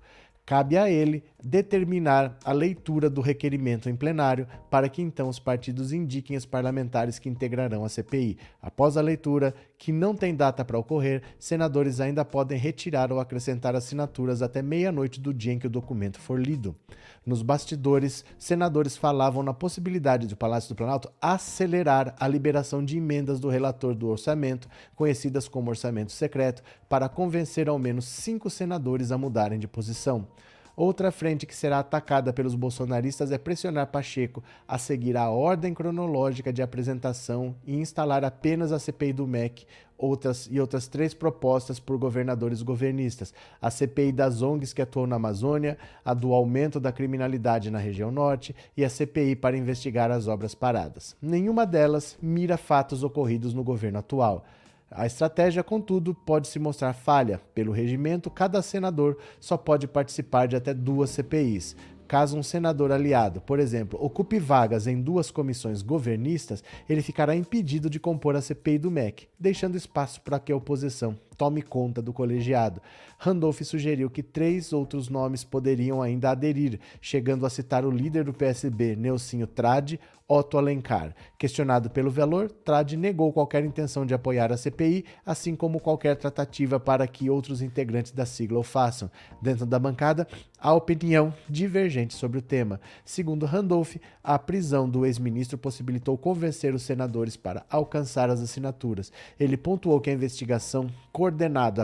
Cabe a ele determinar a leitura do requerimento em plenário para que então os partidos indiquem os parlamentares que integrarão a CPI. Após a leitura, que não tem data para ocorrer, senadores ainda podem retirar ou acrescentar assinaturas até meia-noite do dia em que o documento for lido. Nos bastidores, senadores falavam na possibilidade de o Palácio do Planalto acelerar a liberação de emendas do relator do orçamento, conhecidas como orçamento secreto, para convencer ao menos cinco senadores a mudarem de posição. Outra frente que será atacada pelos bolsonaristas é pressionar Pacheco a seguir a ordem cronológica de apresentação e instalar apenas a CPI do MEC outras, e outras três propostas por governadores governistas: a CPI das ONGs que atuam na Amazônia, a do aumento da criminalidade na região norte e a CPI para investigar as obras paradas. Nenhuma delas mira fatos ocorridos no governo atual. A estratégia, contudo, pode se mostrar falha. Pelo regimento, cada senador só pode participar de até duas CPIs. Caso um senador aliado, por exemplo, ocupe vagas em duas comissões governistas, ele ficará impedido de compor a CPI do MEC, deixando espaço para que a oposição tome conta do colegiado. Randolph sugeriu que três outros nomes poderiam ainda aderir, chegando a citar o líder do PSB, Nelsinho Trade, Otto Alencar. Questionado pelo valor, Trade negou qualquer intenção de apoiar a CPI, assim como qualquer tratativa para que outros integrantes da sigla o façam. Dentro da bancada, há opinião divergente sobre o tema. Segundo Randolph, a prisão do ex-ministro possibilitou convencer os senadores para alcançar as assinaturas. Ele pontuou que a investigação, coordenada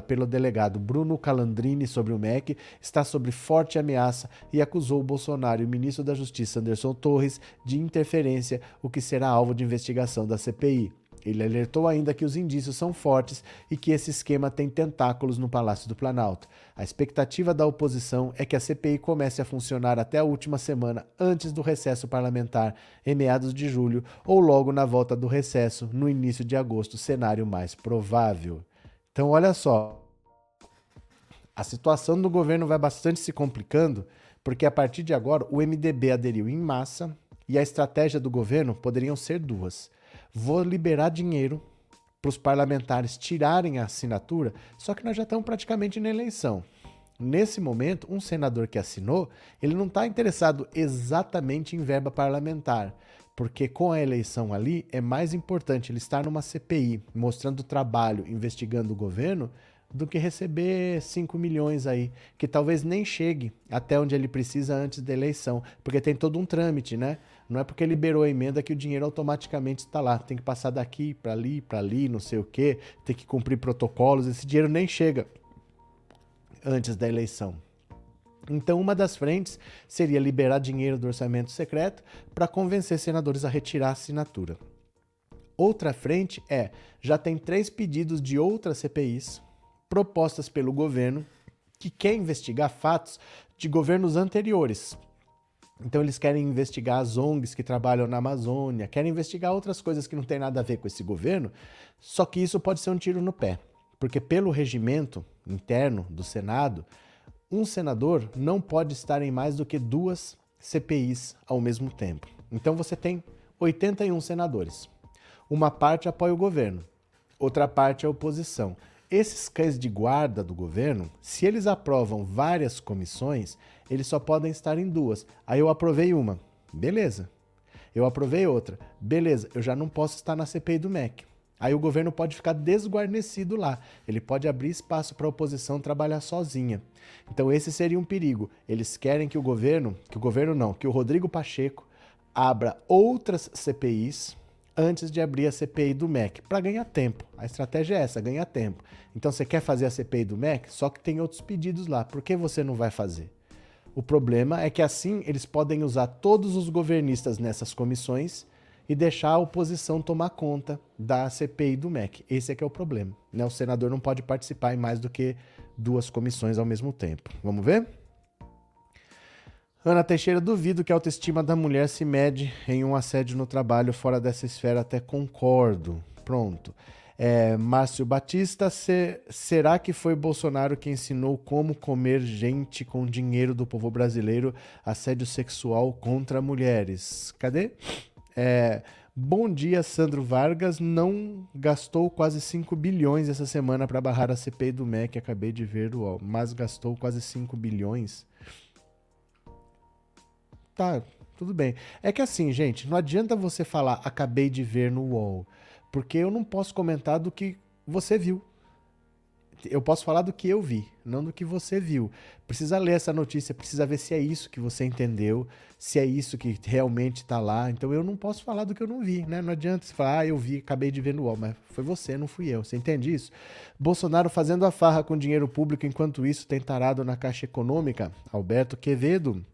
pelo delegado Bruno Calandrini sobre o MEC, está sob forte ameaça e acusou o Bolsonaro e o ministro da Justiça, Anderson Torres, de interferência, o que será alvo de investigação da CPI. Ele alertou ainda que os indícios são fortes e que esse esquema tem tentáculos no Palácio do Planalto. A expectativa da oposição é que a CPI comece a funcionar até a última semana antes do recesso parlamentar, em meados de julho, ou logo na volta do recesso, no início de agosto, cenário mais provável. Então, olha só. A situação do governo vai bastante se complicando, porque a partir de agora o MDB aderiu em massa e a estratégia do governo poderiam ser duas vou liberar dinheiro para os parlamentares tirarem a assinatura, só que nós já estamos praticamente na eleição. Nesse momento, um senador que assinou, ele não está interessado exatamente em verba parlamentar, porque com a eleição ali é mais importante ele estar numa CPI, mostrando trabalho, investigando o governo, do que receber 5 milhões aí, que talvez nem chegue até onde ele precisa antes da eleição, porque tem todo um trâmite, né? Não é porque liberou a emenda que o dinheiro automaticamente está lá. Tem que passar daqui para ali, para ali, não sei o quê, tem que cumprir protocolos. Esse dinheiro nem chega antes da eleição. Então, uma das frentes seria liberar dinheiro do orçamento secreto para convencer senadores a retirar a assinatura. Outra frente é: já tem três pedidos de outras CPIs propostas pelo governo que quer investigar fatos de governos anteriores, então eles querem investigar as ONGs que trabalham na Amazônia, querem investigar outras coisas que não tem nada a ver com esse governo, só que isso pode ser um tiro no pé, porque pelo regimento interno do Senado, um senador não pode estar em mais do que duas CPIs ao mesmo tempo. Então você tem 81 senadores. Uma parte apoia o governo, outra parte é a oposição. Esses cães de guarda do governo, se eles aprovam várias comissões, eles só podem estar em duas. Aí eu aprovei uma, beleza. Eu aprovei outra, beleza. Eu já não posso estar na CPI do MEC. Aí o governo pode ficar desguarnecido lá. Ele pode abrir espaço para a oposição trabalhar sozinha. Então esse seria um perigo. Eles querem que o governo, que o governo não, que o Rodrigo Pacheco abra outras CPIs antes de abrir a CPI do MEC, para ganhar tempo. A estratégia é essa, ganhar tempo. Então você quer fazer a CPI do MEC, só que tem outros pedidos lá. Por que você não vai fazer? O problema é que assim eles podem usar todos os governistas nessas comissões e deixar a oposição tomar conta da CPI do MEC. Esse é que é o problema. Né? O senador não pode participar em mais do que duas comissões ao mesmo tempo. Vamos ver? Ana Teixeira, duvido que a autoestima da mulher se mede em um assédio no trabalho fora dessa esfera, até concordo. Pronto. É, Márcio Batista, se, será que foi Bolsonaro que ensinou como comer gente com dinheiro do povo brasileiro, assédio sexual contra mulheres? Cadê? É, bom dia, Sandro Vargas. Não gastou quase 5 bilhões essa semana para barrar a CPI do MEC, acabei de ver, o mas gastou quase 5 bilhões. Tá, tudo bem. É que assim, gente, não adianta você falar acabei de ver no UOL, porque eu não posso comentar do que você viu. Eu posso falar do que eu vi, não do que você viu. Precisa ler essa notícia, precisa ver se é isso que você entendeu, se é isso que realmente está lá. Então eu não posso falar do que eu não vi, né? Não adianta você falar, ah, eu vi, acabei de ver no UOL, mas foi você, não fui eu. Você entende isso? Bolsonaro fazendo a farra com dinheiro público, enquanto isso tem tarado na Caixa Econômica. Alberto Quevedo.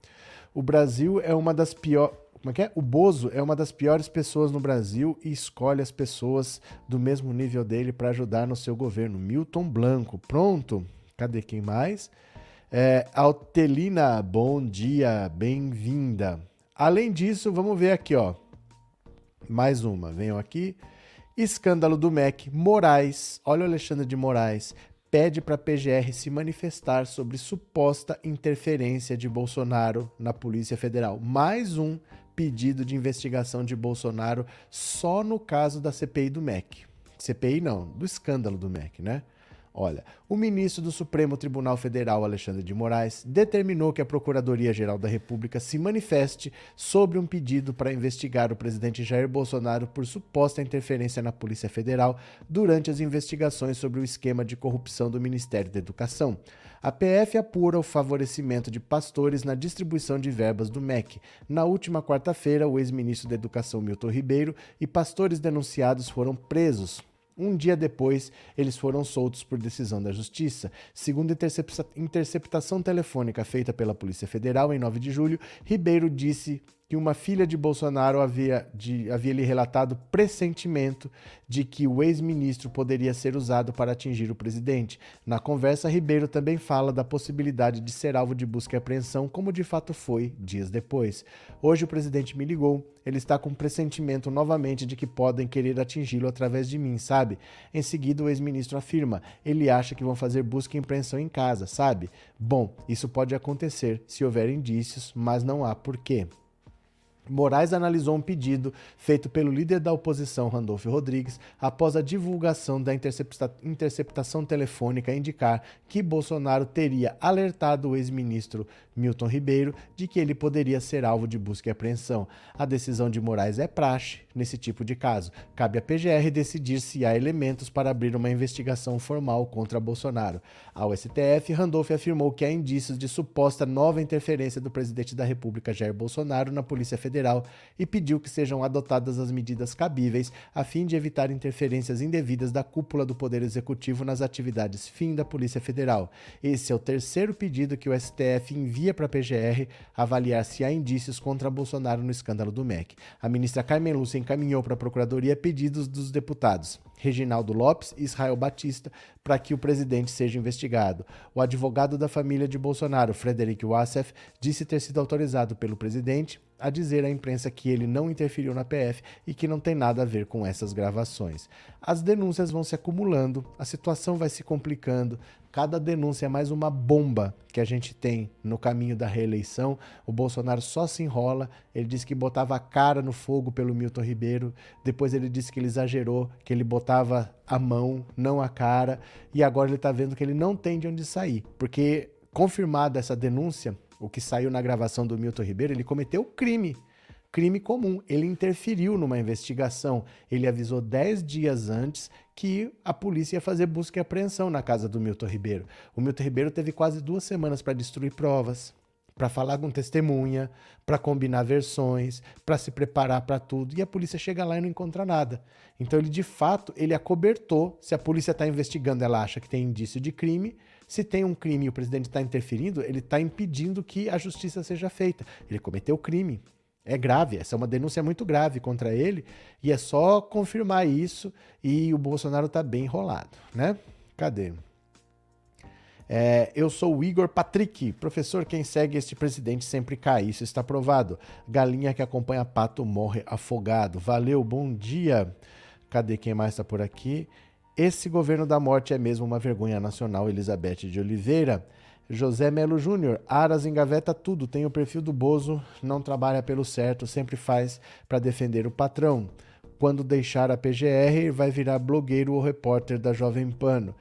O Brasil é uma das piores. Como é que é? O Bozo é uma das piores pessoas no Brasil e escolhe as pessoas do mesmo nível dele para ajudar no seu governo. Milton Blanco. Pronto. Cadê quem mais? É, Altelina, bom dia, bem-vinda. Além disso, vamos ver aqui, ó. Mais uma. Venham aqui. Escândalo do MEC. Moraes. Olha o Alexandre de Moraes pede para a PGR se manifestar sobre suposta interferência de Bolsonaro na Polícia Federal. Mais um pedido de investigação de Bolsonaro só no caso da CPI do MEC. CPI não, do escândalo do MEC, né? Olha, o ministro do Supremo Tribunal Federal, Alexandre de Moraes, determinou que a Procuradoria-Geral da República se manifeste sobre um pedido para investigar o presidente Jair Bolsonaro por suposta interferência na Polícia Federal durante as investigações sobre o esquema de corrupção do Ministério da Educação. A PF apura o favorecimento de pastores na distribuição de verbas do MEC. Na última quarta-feira, o ex-ministro da Educação Milton Ribeiro e pastores denunciados foram presos. Um dia depois, eles foram soltos por decisão da Justiça. Segundo intercepta interceptação telefônica feita pela Polícia Federal em 9 de julho, Ribeiro disse que uma filha de Bolsonaro havia, de, havia lhe relatado pressentimento de que o ex-ministro poderia ser usado para atingir o presidente. Na conversa, Ribeiro também fala da possibilidade de ser alvo de busca e apreensão, como de fato foi dias depois. Hoje o presidente me ligou, ele está com pressentimento novamente de que podem querer atingi-lo através de mim, sabe? Em seguida, o ex-ministro afirma, ele acha que vão fazer busca e apreensão em casa, sabe? Bom, isso pode acontecer se houver indícios, mas não há porquê. Moraes analisou um pedido feito pelo líder da oposição, Randolfo Rodrigues, após a divulgação da intercepta interceptação telefônica indicar que Bolsonaro teria alertado o ex-ministro Milton Ribeiro de que ele poderia ser alvo de busca e apreensão. A decisão de Moraes é praxe nesse tipo de caso. Cabe à PGR decidir se há elementos para abrir uma investigação formal contra Bolsonaro. Ao STF, Randolph afirmou que há indícios de suposta nova interferência do presidente da República, Jair Bolsonaro, na Polícia Federal e pediu que sejam adotadas as medidas cabíveis a fim de evitar interferências indevidas da cúpula do Poder Executivo nas atividades fim da Polícia Federal. Esse é o terceiro pedido que o STF envia para a PGR avaliar se há indícios contra Bolsonaro no escândalo do MEC. A ministra Carmen Lúcia encaminhou para a Procuradoria pedidos dos deputados Reginaldo Lopes e Israel Batista para que o presidente seja investigado. O advogado da família de Bolsonaro, Frederic Wassef, disse ter sido autorizado pelo presidente a dizer à imprensa que ele não interferiu na PF e que não tem nada a ver com essas gravações. As denúncias vão se acumulando, a situação vai se complicando, Cada denúncia é mais uma bomba que a gente tem no caminho da reeleição. O Bolsonaro só se enrola. Ele disse que botava a cara no fogo pelo Milton Ribeiro. Depois ele disse que ele exagerou, que ele botava a mão, não a cara. E agora ele está vendo que ele não tem de onde sair. Porque, confirmada essa denúncia, o que saiu na gravação do Milton Ribeiro, ele cometeu crime crime comum. Ele interferiu numa investigação. Ele avisou 10 dias antes que a polícia ia fazer busca e apreensão na casa do Milton Ribeiro. O Milton Ribeiro teve quase duas semanas para destruir provas, para falar com testemunha, para combinar versões, para se preparar para tudo. E a polícia chega lá e não encontra nada. Então ele de fato ele acobertou. Se a polícia está investigando, ela acha que tem indício de crime. Se tem um crime e o presidente está interferindo, ele está impedindo que a justiça seja feita. Ele cometeu crime. É grave, essa é uma denúncia muito grave contra ele e é só confirmar isso e o Bolsonaro está bem enrolado, né? Cadê? É, eu sou o Igor Patrick, professor. Quem segue este presidente sempre cai. Isso está provado. Galinha que acompanha pato morre afogado. Valeu, bom dia. Cadê quem mais está por aqui? Esse governo da morte é mesmo uma vergonha nacional. Elizabeth de Oliveira. José Melo Júnior, Aras engaveta tudo, tem o perfil do Bozo, não trabalha pelo certo, sempre faz para defender o patrão. Quando deixar a PGR, vai virar blogueiro ou repórter da Jovem Pano.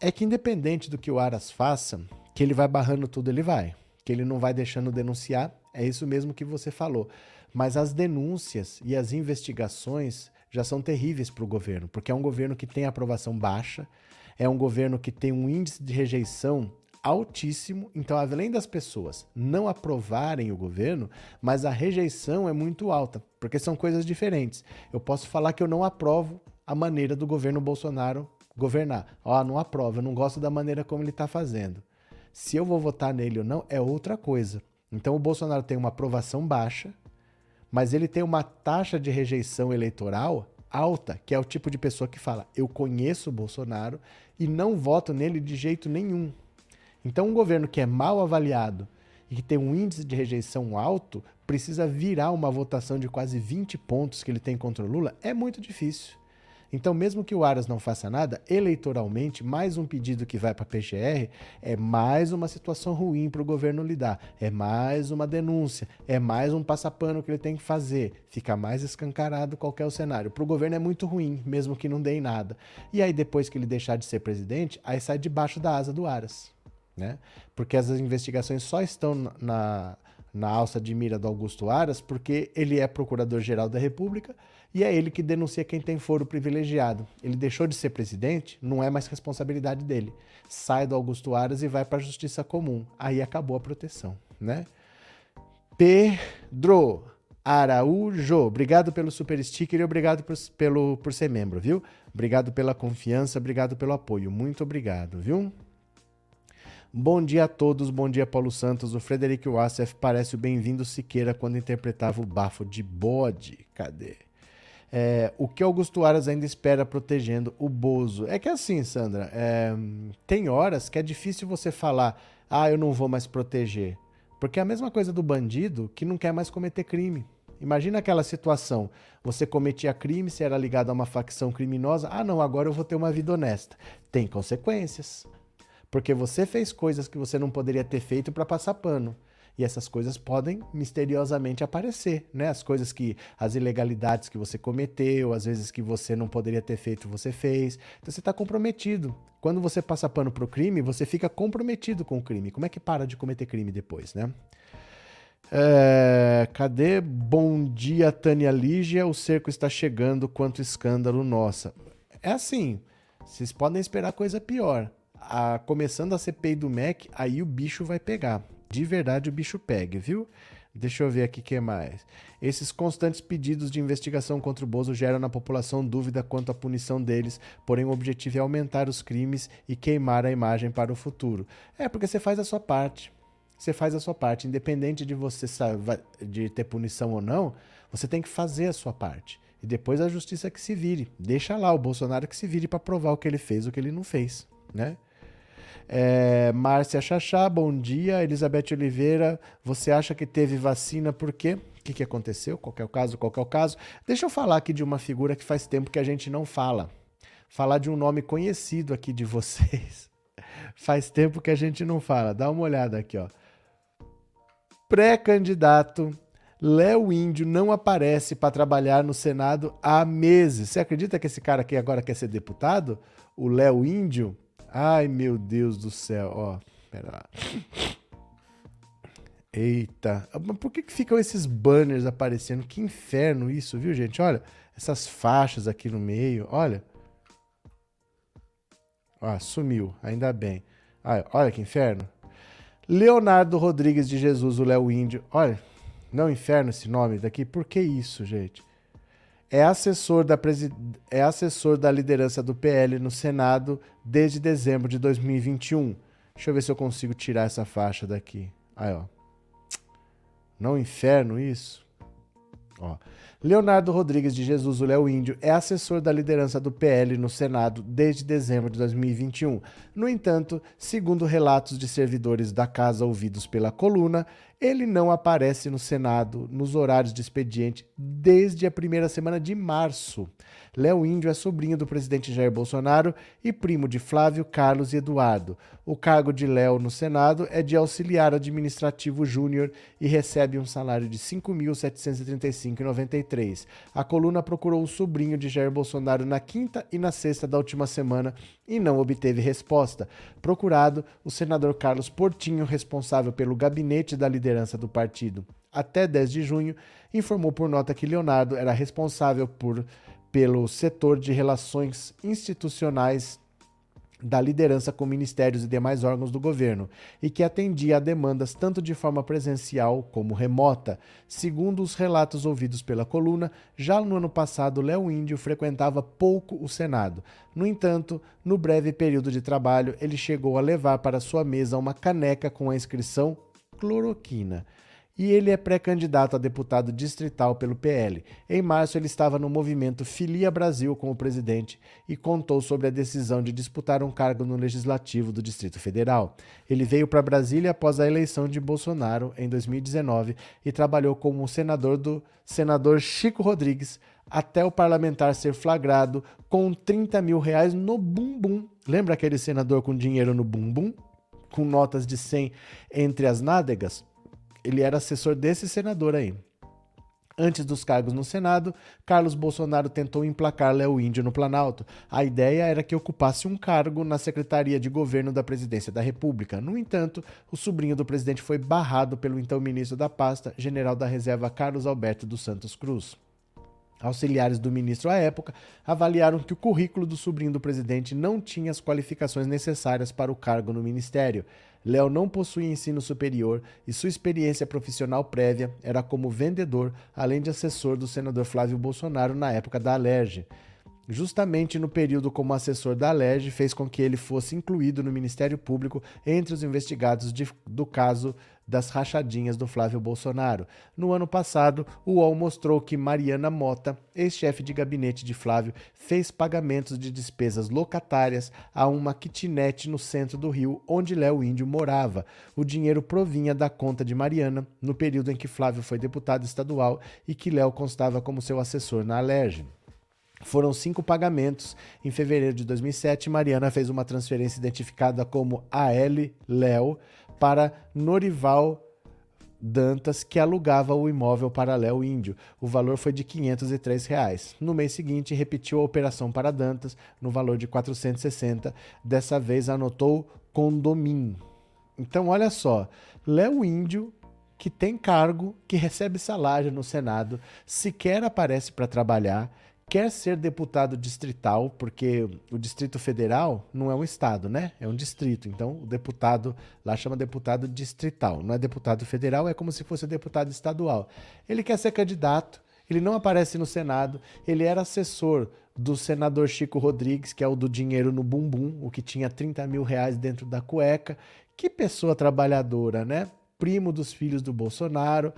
É que independente do que o Aras faça, que ele vai barrando tudo, ele vai. Que ele não vai deixando denunciar, é isso mesmo que você falou. Mas as denúncias e as investigações já são terríveis para o governo, porque é um governo que tem aprovação baixa, é um governo que tem um índice de rejeição altíssimo. Então, além das pessoas não aprovarem o governo, mas a rejeição é muito alta, porque são coisas diferentes. Eu posso falar que eu não aprovo a maneira do governo Bolsonaro governar. Ó, oh, não aprovo, eu não gosto da maneira como ele está fazendo. Se eu vou votar nele ou não, é outra coisa. Então, o Bolsonaro tem uma aprovação baixa, mas ele tem uma taxa de rejeição eleitoral alta, que é o tipo de pessoa que fala: eu conheço o Bolsonaro e não voto nele de jeito nenhum. Então, um governo que é mal avaliado e que tem um índice de rejeição alto, precisa virar uma votação de quase 20 pontos que ele tem contra o Lula, é muito difícil. Então, mesmo que o Aras não faça nada, eleitoralmente, mais um pedido que vai para a PGR é mais uma situação ruim para o governo lidar, é mais uma denúncia, é mais um passapano que ele tem que fazer, fica mais escancarado qualquer cenário. Para o governo é muito ruim, mesmo que não dê em nada. E aí, depois que ele deixar de ser presidente, aí sai debaixo da asa do Aras né? Porque as investigações só estão na, na alça de mira do Augusto Aras porque ele é procurador-geral da República e é ele que denuncia quem tem foro privilegiado. Ele deixou de ser presidente, não é mais responsabilidade dele. Sai do Augusto Aras e vai para a Justiça Comum. Aí acabou a proteção, né? Pedro Araújo, obrigado pelo super sticker e obrigado por, pelo, por ser membro, viu? Obrigado pela confiança, obrigado pelo apoio. Muito obrigado, viu? Bom dia a todos, bom dia Paulo Santos. O Frederico Wassef parece o bem-vindo Siqueira quando interpretava o bafo de bode. Cadê? É, o que Augusto Aras ainda espera protegendo o Bozo? É que assim, Sandra, é, tem horas que é difícil você falar, ah, eu não vou mais proteger. Porque é a mesma coisa do bandido que não quer mais cometer crime. Imagina aquela situação: você cometia crime, você era ligado a uma facção criminosa, ah, não, agora eu vou ter uma vida honesta. Tem consequências. Porque você fez coisas que você não poderia ter feito para passar pano. E essas coisas podem misteriosamente aparecer, né? As coisas que, as ilegalidades que você cometeu, às vezes que você não poderia ter feito, você fez. Então você está comprometido. Quando você passa pano pro crime, você fica comprometido com o crime. Como é que para de cometer crime depois, né? É, cadê? Bom dia, Tânia Lígia. O cerco está chegando. Quanto escândalo, nossa. É assim. Vocês podem esperar coisa pior a, começando a CPI do MEC, aí o bicho vai pegar. De verdade o bicho pega, viu? Deixa eu ver aqui o que mais. Esses constantes pedidos de investigação contra o Bozo geram na população dúvida quanto à punição deles, porém o objetivo é aumentar os crimes e queimar a imagem para o futuro. É, porque você faz a sua parte. Você faz a sua parte. Independente de você de ter punição ou não, você tem que fazer a sua parte. E depois a justiça que se vire. Deixa lá o Bolsonaro que se vire para provar o que ele fez, o que ele não fez, né? É, Márcia Chachá, bom dia. Elizabeth Oliveira, você acha que teve vacina por quê? O que, que aconteceu? Qual é o caso? Qual é o caso? Deixa eu falar aqui de uma figura que faz tempo que a gente não fala. Falar de um nome conhecido aqui de vocês. faz tempo que a gente não fala. Dá uma olhada aqui, ó. Pré-candidato Léo Índio não aparece para trabalhar no Senado há meses. Você acredita que esse cara aqui agora quer ser deputado? O Léo Índio? Ai, meu Deus do céu. Ó, pera lá. Eita. Mas por que, que ficam esses banners aparecendo? Que inferno isso, viu, gente? Olha, essas faixas aqui no meio. Olha. Ó, sumiu. Ainda bem. Olha, olha que inferno. Leonardo Rodrigues de Jesus, o Léo Índio. Olha, não inferno esse nome daqui. Por que isso, gente? É assessor da, presid... é assessor da liderança do PL no Senado desde dezembro de 2021. Deixa eu ver se eu consigo tirar essa faixa daqui. Aí, ó. Não inferno isso? Ó. Leonardo Rodrigues de Jesus, o Léo Índio, é assessor da liderança do PL no Senado desde dezembro de 2021. No entanto, segundo relatos de servidores da casa ouvidos pela coluna, ele não aparece no Senado nos horários de expediente desde a primeira semana de março. Léo Índio é sobrinho do presidente Jair Bolsonaro e primo de Flávio, Carlos e Eduardo. O cargo de Léo no Senado é de auxiliar administrativo júnior e recebe um salário de R$ 5.735,93. A coluna procurou o sobrinho de Jair Bolsonaro na quinta e na sexta da última semana e não obteve resposta. Procurado, o senador Carlos Portinho, responsável pelo gabinete da liderança do partido até 10 de junho, informou por nota que Leonardo era responsável por pelo setor de relações institucionais da liderança com ministérios e demais órgãos do governo, e que atendia a demandas tanto de forma presencial como remota. Segundo os relatos ouvidos pela coluna, já no ano passado, Léo Índio frequentava pouco o Senado. No entanto, no breve período de trabalho, ele chegou a levar para sua mesa uma caneca com a inscrição cloroquina e ele é pré-candidato a deputado distrital pelo PL. Em março, ele estava no movimento Filia Brasil com o presidente e contou sobre a decisão de disputar um cargo no Legislativo do Distrito Federal. Ele veio para Brasília após a eleição de Bolsonaro em 2019 e trabalhou como senador do senador Chico Rodrigues até o parlamentar ser flagrado com 30 mil reais no bumbum. Lembra aquele senador com dinheiro no bumbum? Com notas de 100 entre as nádegas? Ele era assessor desse senador aí. Antes dos cargos no Senado, Carlos Bolsonaro tentou emplacar Léo Índio no Planalto. A ideia era que ocupasse um cargo na Secretaria de Governo da Presidência da República. No entanto, o sobrinho do presidente foi barrado pelo então ministro da pasta, general da reserva Carlos Alberto dos Santos Cruz. Auxiliares do ministro à época avaliaram que o currículo do sobrinho do presidente não tinha as qualificações necessárias para o cargo no ministério. Léo não possuía ensino superior e sua experiência profissional prévia era como vendedor, além de assessor do senador Flávio Bolsonaro na época da Alerj. Justamente no período como assessor da Alerj, fez com que ele fosse incluído no Ministério Público entre os investigados de, do caso das rachadinhas do Flávio Bolsonaro. No ano passado, o UOL mostrou que Mariana Mota, ex-chefe de gabinete de Flávio, fez pagamentos de despesas locatárias a uma kitnet no centro do Rio, onde Léo Índio morava. O dinheiro provinha da conta de Mariana, no período em que Flávio foi deputado estadual e que Léo constava como seu assessor na Alerj. Foram cinco pagamentos. Em fevereiro de 2007, Mariana fez uma transferência identificada como AL Léo para Norival Dantas, que alugava o imóvel para Léo Índio. O valor foi de 503 reais. No mês seguinte, repetiu a operação para Dantas, no valor de 460. Dessa vez, anotou condomínio. Então, olha só, Léo Índio, que tem cargo, que recebe salário no Senado, sequer aparece para trabalhar quer ser deputado distrital, porque o Distrito Federal não é um estado, né? É um distrito. Então, o deputado lá chama deputado distrital. Não é deputado federal, é como se fosse deputado estadual. Ele quer ser candidato, ele não aparece no Senado, ele era assessor do senador Chico Rodrigues, que é o do dinheiro no bumbum, o que tinha 30 mil reais dentro da cueca. Que pessoa trabalhadora, né? Primo dos filhos do Bolsonaro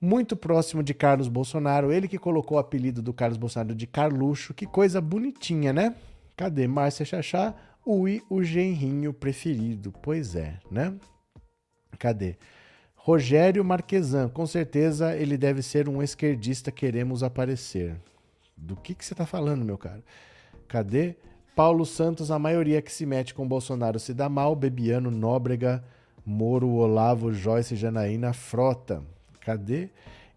muito próximo de Carlos Bolsonaro, ele que colocou o apelido do Carlos Bolsonaro de Carluxo, que coisa bonitinha, né? Cadê Márcia Chachá? Ui, o genrinho preferido. Pois é, né? Cadê? Rogério Marquesan, com certeza ele deve ser um esquerdista, queremos aparecer. Do que, que você está falando, meu cara? Cadê? Paulo Santos, a maioria que se mete com Bolsonaro se dá mal. Bebiano, Nóbrega, Moro, Olavo, Joyce, Janaína, Frota. Cadê?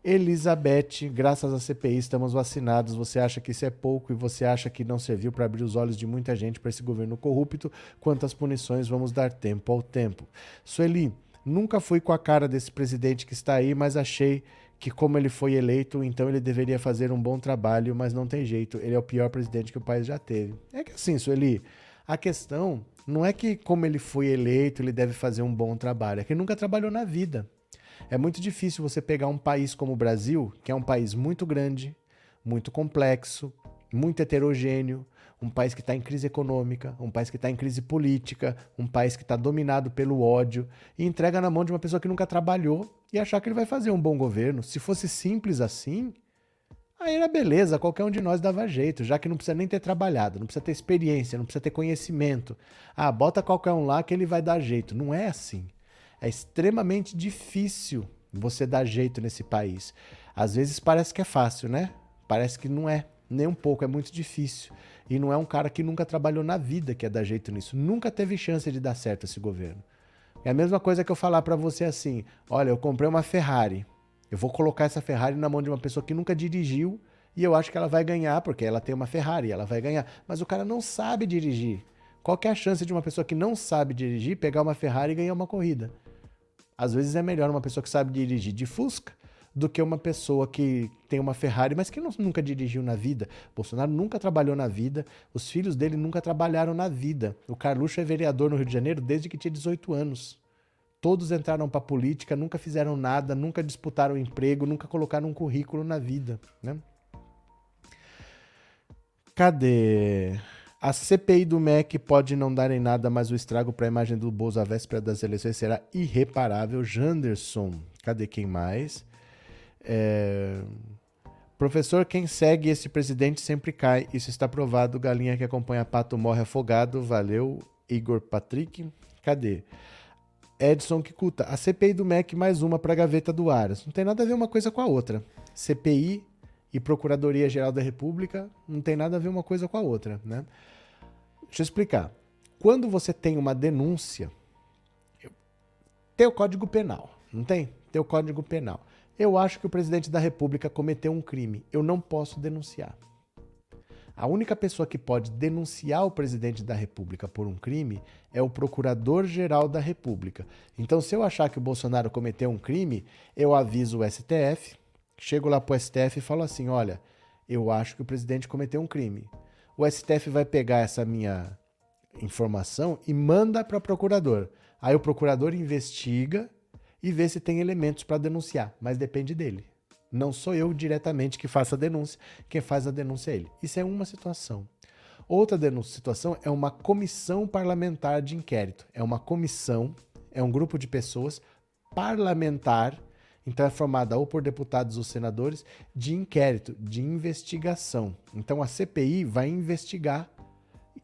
Elizabeth, graças à CPI estamos vacinados. Você acha que isso é pouco e você acha que não serviu para abrir os olhos de muita gente para esse governo corrupto? Quantas punições vamos dar tempo ao tempo? Sueli, nunca fui com a cara desse presidente que está aí, mas achei que como ele foi eleito, então ele deveria fazer um bom trabalho, mas não tem jeito. Ele é o pior presidente que o país já teve. É que assim, Sueli, a questão não é que como ele foi eleito, ele deve fazer um bom trabalho, é que ele nunca trabalhou na vida. É muito difícil você pegar um país como o Brasil, que é um país muito grande, muito complexo, muito heterogêneo, um país que está em crise econômica, um país que está em crise política, um país que está dominado pelo ódio, e entrega na mão de uma pessoa que nunca trabalhou e achar que ele vai fazer um bom governo. Se fosse simples assim, aí era beleza, qualquer um de nós dava jeito, já que não precisa nem ter trabalhado, não precisa ter experiência, não precisa ter conhecimento. Ah, bota qualquer um lá que ele vai dar jeito. Não é assim. É extremamente difícil você dar jeito nesse país. Às vezes parece que é fácil, né? Parece que não é, nem um pouco, é muito difícil. E não é um cara que nunca trabalhou na vida que é dar jeito nisso. Nunca teve chance de dar certo esse governo. É a mesma coisa que eu falar para você assim: olha, eu comprei uma Ferrari. Eu vou colocar essa Ferrari na mão de uma pessoa que nunca dirigiu e eu acho que ela vai ganhar, porque ela tem uma Ferrari, ela vai ganhar. Mas o cara não sabe dirigir. Qual é a chance de uma pessoa que não sabe dirigir pegar uma Ferrari e ganhar uma corrida? Às vezes é melhor uma pessoa que sabe dirigir de Fusca do que uma pessoa que tem uma Ferrari, mas que não- nunca dirigiu na vida. Bolsonaro nunca trabalhou na vida, os filhos dele nunca trabalharam na vida. O Carluxo é vereador no Rio de Janeiro desde que tinha 18 anos. Todos entraram para política, nunca fizeram nada, nunca disputaram emprego, nunca colocaram um currículo na vida, né? Cadê? A CPI do MEC pode não dar em nada, mas o estrago para a imagem do Bolsa à véspera das eleições será irreparável. Janderson, cadê quem mais? É, Professor, quem segue esse presidente sempre cai. Isso está provado. Galinha que acompanha pato morre afogado. Valeu, Igor Patrick. Cadê? Edson Kikuta. A CPI do MEC mais uma para a gaveta do Aras. Não tem nada a ver uma coisa com a outra. CPI e Procuradoria Geral da República não tem nada a ver uma coisa com a outra, né? Deixa eu explicar. Quando você tem uma denúncia, tem o Código Penal, não tem? Tem o Código Penal. Eu acho que o presidente da República cometeu um crime. Eu não posso denunciar. A única pessoa que pode denunciar o presidente da República por um crime é o Procurador-Geral da República. Então, se eu achar que o Bolsonaro cometeu um crime, eu aviso o STF, chego lá pro STF e falo assim: olha, eu acho que o presidente cometeu um crime. O STF vai pegar essa minha informação e manda para o procurador. Aí o procurador investiga e vê se tem elementos para denunciar, mas depende dele. Não sou eu diretamente que faço a denúncia, quem faz a denúncia é ele. Isso é uma situação. Outra denúncia, situação é uma comissão parlamentar de inquérito. É uma comissão, é um grupo de pessoas parlamentar, então é formada ou por deputados ou senadores, de inquérito, de investigação. Então a CPI vai investigar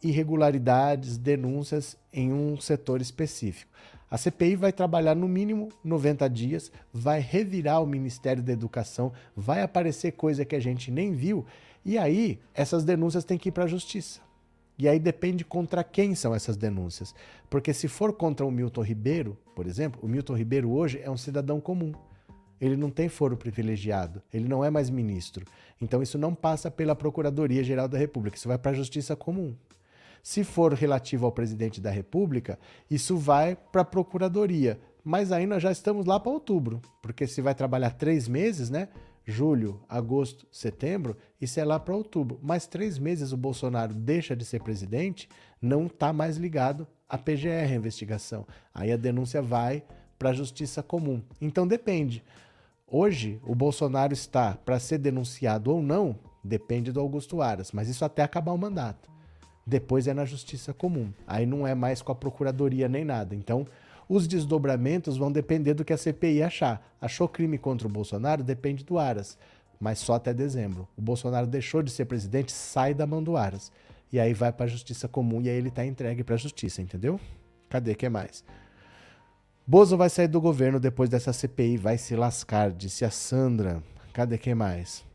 irregularidades, denúncias em um setor específico. A CPI vai trabalhar no mínimo 90 dias, vai revirar o Ministério da Educação, vai aparecer coisa que a gente nem viu, e aí essas denúncias têm que ir para a justiça. E aí depende contra quem são essas denúncias. Porque se for contra o Milton Ribeiro, por exemplo, o Milton Ribeiro hoje é um cidadão comum. Ele não tem foro privilegiado, ele não é mais ministro. Então isso não passa pela Procuradoria Geral da República, isso vai para a Justiça Comum. Se for relativo ao presidente da República, isso vai para a Procuradoria. Mas nós já estamos lá para outubro, porque se vai trabalhar três meses, né? Julho, agosto, setembro, isso é lá para outubro. Mas três meses o Bolsonaro deixa de ser presidente, não está mais ligado à PGR, a investigação. Aí a denúncia vai para a Justiça Comum. Então depende. Hoje, o Bolsonaro está para ser denunciado ou não, depende do Augusto Aras, mas isso até acabar o mandato depois é na justiça comum. Aí não é mais com a procuradoria nem nada. Então, os desdobramentos vão depender do que a CPI achar. Achou crime contra o Bolsonaro? Depende do Aras, mas só até dezembro. O Bolsonaro deixou de ser presidente, sai da mão do Aras. E aí vai para a justiça comum e aí ele está entregue para a justiça, entendeu? Cadê que mais? Bozo vai sair do governo depois dessa CPI, vai se lascar, disse a Sandra. Cadê que mais?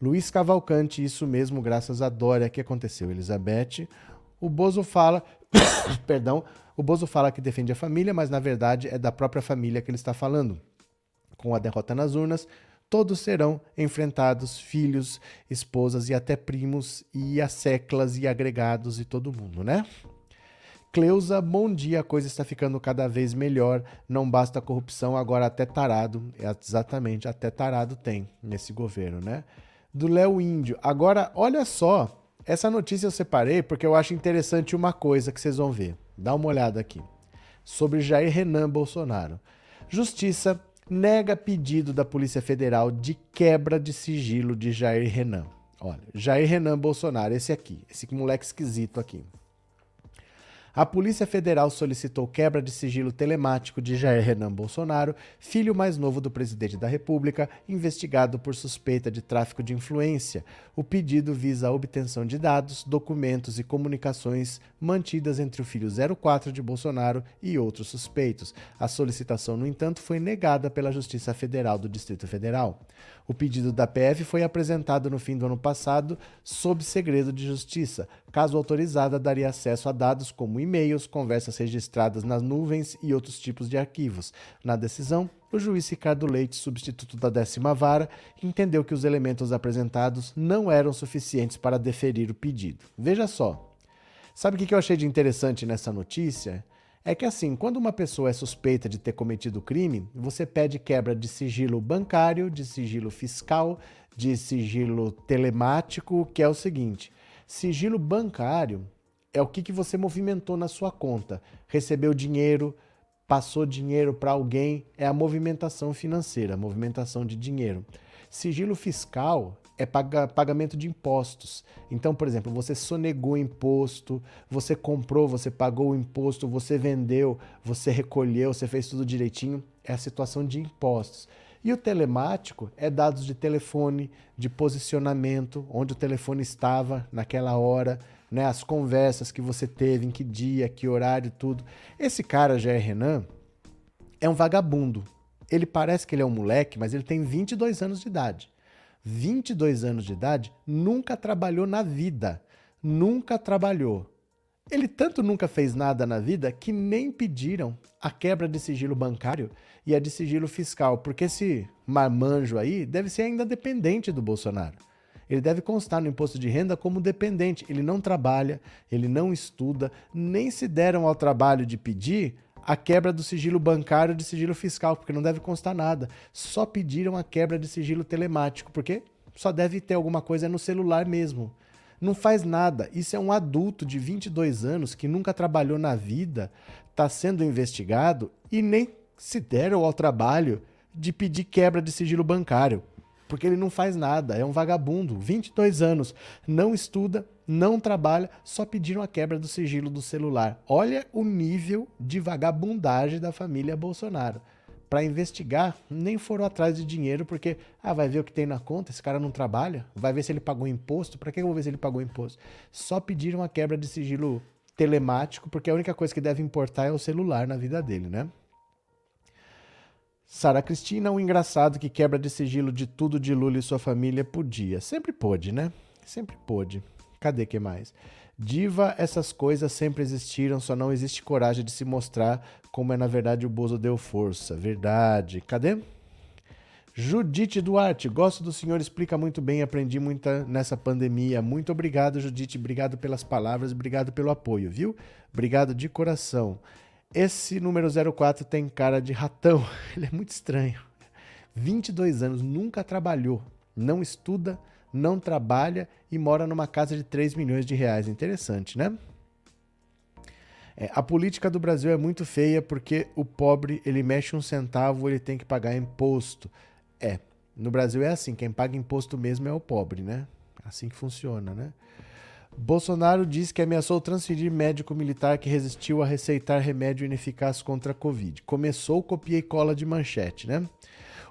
Luiz Cavalcante, isso mesmo, graças a Dória que aconteceu. Elizabeth, o Bozo fala, perdão, o Bozo fala que defende a família, mas na verdade é da própria família que ele está falando. Com a derrota nas urnas, todos serão enfrentados, filhos, esposas e até primos e asseclas e agregados e todo mundo, né? Cleusa, bom dia, a coisa está ficando cada vez melhor, não basta corrupção, agora até tarado, exatamente, até tarado tem nesse governo, né? do Léo Índio. Agora, olha só, essa notícia eu separei porque eu acho interessante uma coisa que vocês vão ver. Dá uma olhada aqui. Sobre Jair Renan Bolsonaro. Justiça nega pedido da Polícia Federal de quebra de sigilo de Jair Renan. Olha, Jair Renan Bolsonaro, esse aqui, esse moleque esquisito aqui. A Polícia Federal solicitou quebra de sigilo telemático de Jair Renan Bolsonaro, filho mais novo do presidente da República, investigado por suspeita de tráfico de influência. O pedido visa a obtenção de dados, documentos e comunicações mantidas entre o filho 04 de Bolsonaro e outros suspeitos. A solicitação, no entanto, foi negada pela Justiça Federal do Distrito Federal. O pedido da PF foi apresentado no fim do ano passado sob segredo de justiça. Caso autorizada, daria acesso a dados como e-mails, conversas registradas nas nuvens e outros tipos de arquivos. Na decisão, o juiz Ricardo Leite, substituto da décima vara, entendeu que os elementos apresentados não eram suficientes para deferir o pedido. Veja só. Sabe o que eu achei de interessante nessa notícia? É que assim, quando uma pessoa é suspeita de ter cometido crime, você pede quebra de sigilo bancário, de sigilo fiscal, de sigilo telemático, que é o seguinte: sigilo bancário é o que, que você movimentou na sua conta. Recebeu dinheiro, passou dinheiro para alguém, é a movimentação financeira, a movimentação de dinheiro. Sigilo fiscal é paga, pagamento de impostos. Então, por exemplo, você sonegou imposto, você comprou, você pagou o imposto, você vendeu, você recolheu, você fez tudo direitinho. É a situação de impostos. E o telemático é dados de telefone, de posicionamento, onde o telefone estava naquela hora, né, as conversas que você teve, em que dia, que horário, tudo. Esse cara, Jair Renan, é um vagabundo. Ele parece que ele é um moleque, mas ele tem 22 anos de idade. 22 anos de idade, nunca trabalhou na vida. Nunca trabalhou. Ele tanto nunca fez nada na vida que nem pediram a quebra de sigilo bancário e a de sigilo fiscal, porque esse marmanjo aí deve ser ainda dependente do Bolsonaro. Ele deve constar no imposto de renda como dependente. Ele não trabalha, ele não estuda, nem se deram ao trabalho de pedir a quebra do sigilo bancário e de sigilo fiscal, porque não deve constar nada. Só pediram a quebra de sigilo telemático, porque só deve ter alguma coisa no celular mesmo. Não faz nada. Isso é um adulto de 22 anos que nunca trabalhou na vida, está sendo investigado e nem se deram ao trabalho de pedir quebra de sigilo bancário. Porque ele não faz nada, é um vagabundo, 22 anos, não estuda, não trabalha, só pediram a quebra do sigilo do celular. Olha o nível de vagabundagem da família Bolsonaro. Para investigar, nem foram atrás de dinheiro, porque ah, vai ver o que tem na conta, esse cara não trabalha, vai ver se ele pagou imposto. Para que eu vou ver se ele pagou imposto? Só pediram a quebra de sigilo telemático, porque a única coisa que deve importar é o celular na vida dele, né? Sara Cristina, o um engraçado que quebra de sigilo de tudo de Lula e sua família podia. Sempre pôde, né? Sempre pôde. Cadê que mais? Diva, essas coisas sempre existiram, só não existe coragem de se mostrar como é na verdade o Bozo deu força. Verdade. Cadê? Judite Duarte, gosto do senhor, explica muito bem, aprendi muita nessa pandemia. Muito obrigado, Judite, obrigado pelas palavras, obrigado pelo apoio, viu? Obrigado de coração. Esse número 04 tem cara de ratão, ele é muito estranho. 22 anos, nunca trabalhou, não estuda, não trabalha e mora numa casa de 3 milhões de reais. Interessante, né? É, a política do Brasil é muito feia porque o pobre, ele mexe um centavo, ele tem que pagar imposto. É, no Brasil é assim, quem paga imposto mesmo é o pobre, né? Assim que funciona, né? Bolsonaro diz que ameaçou transferir médico militar que resistiu a receitar remédio ineficaz contra a Covid. Começou copia e cola de manchete, né?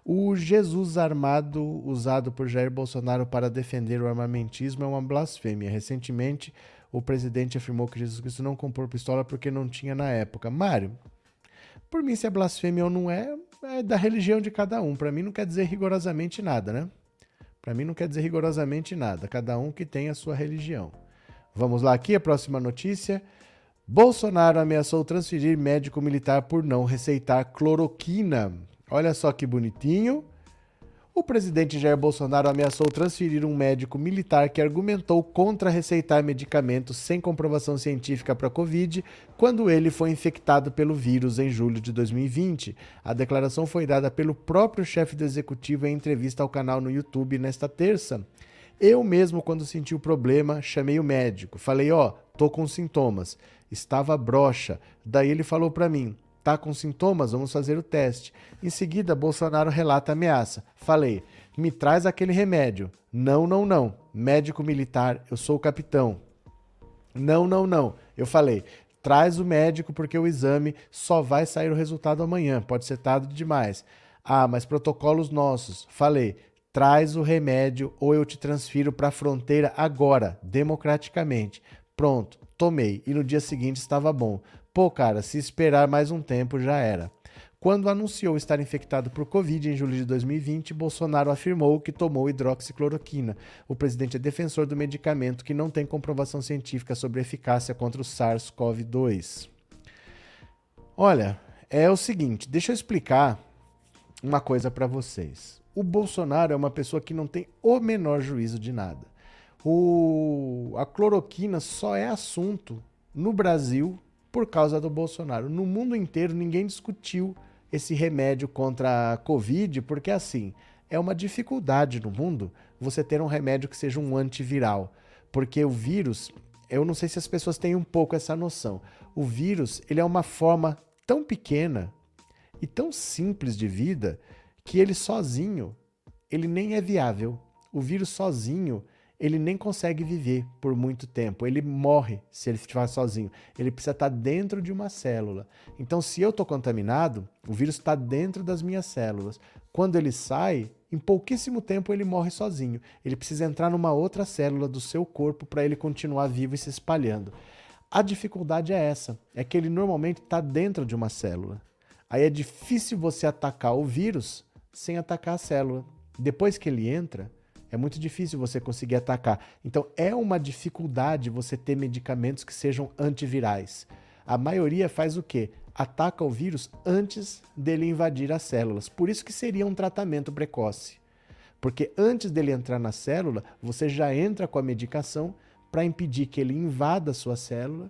O Jesus armado usado por Jair Bolsonaro para defender o armamentismo é uma blasfêmia. Recentemente, o presidente afirmou que Jesus Cristo não comprou pistola porque não tinha na época. Mário, por mim, se é blasfêmia ou não é, é da religião de cada um. Para mim, não quer dizer rigorosamente nada, né? Para mim, não quer dizer rigorosamente nada. Cada um que tem a sua religião. Vamos lá aqui, a próxima notícia. Bolsonaro ameaçou transferir médico militar por não receitar cloroquina. Olha só que bonitinho. O presidente Jair Bolsonaro ameaçou transferir um médico militar que argumentou contra receitar medicamentos sem comprovação científica para a Covid quando ele foi infectado pelo vírus em julho de 2020. A declaração foi dada pelo próprio chefe do executivo em entrevista ao canal no YouTube nesta terça. Eu mesmo, quando senti o problema, chamei o médico. Falei, ó, oh, tô com sintomas. Estava broxa. Daí ele falou para mim, tá com sintomas? Vamos fazer o teste. Em seguida, Bolsonaro relata a ameaça. Falei, me traz aquele remédio. Não, não, não. Médico militar, eu sou o capitão. Não, não, não. Eu falei, traz o médico porque o exame só vai sair o resultado amanhã. Pode ser tarde demais. Ah, mas protocolos nossos. Falei, Traz o remédio ou eu te transfiro para a fronteira agora, democraticamente. Pronto, tomei e no dia seguinte estava bom. Pô, cara, se esperar mais um tempo já era. Quando anunciou estar infectado por Covid em julho de 2020, Bolsonaro afirmou que tomou hidroxicloroquina. O presidente é defensor do medicamento que não tem comprovação científica sobre eficácia contra o SARS-CoV-2. Olha, é o seguinte, deixa eu explicar uma coisa para vocês. O Bolsonaro é uma pessoa que não tem o menor juízo de nada. O, a cloroquina só é assunto no Brasil por causa do Bolsonaro. No mundo inteiro, ninguém discutiu esse remédio contra a Covid, porque assim, é uma dificuldade no mundo você ter um remédio que seja um antiviral. Porque o vírus, eu não sei se as pessoas têm um pouco essa noção. O vírus, ele é uma forma tão pequena e tão simples de vida que ele sozinho, ele nem é viável. O vírus sozinho, ele nem consegue viver por muito tempo. Ele morre se ele estiver sozinho. Ele precisa estar dentro de uma célula. Então, se eu estou contaminado, o vírus está dentro das minhas células. Quando ele sai, em pouquíssimo tempo ele morre sozinho. Ele precisa entrar numa outra célula do seu corpo para ele continuar vivo e se espalhando. A dificuldade é essa: é que ele normalmente está dentro de uma célula. Aí é difícil você atacar o vírus sem atacar a célula. Depois que ele entra, é muito difícil você conseguir atacar. Então é uma dificuldade você ter medicamentos que sejam antivirais. A maioria faz o quê? Ataca o vírus antes dele invadir as células. Por isso que seria um tratamento precoce. Porque antes dele entrar na célula, você já entra com a medicação para impedir que ele invada a sua célula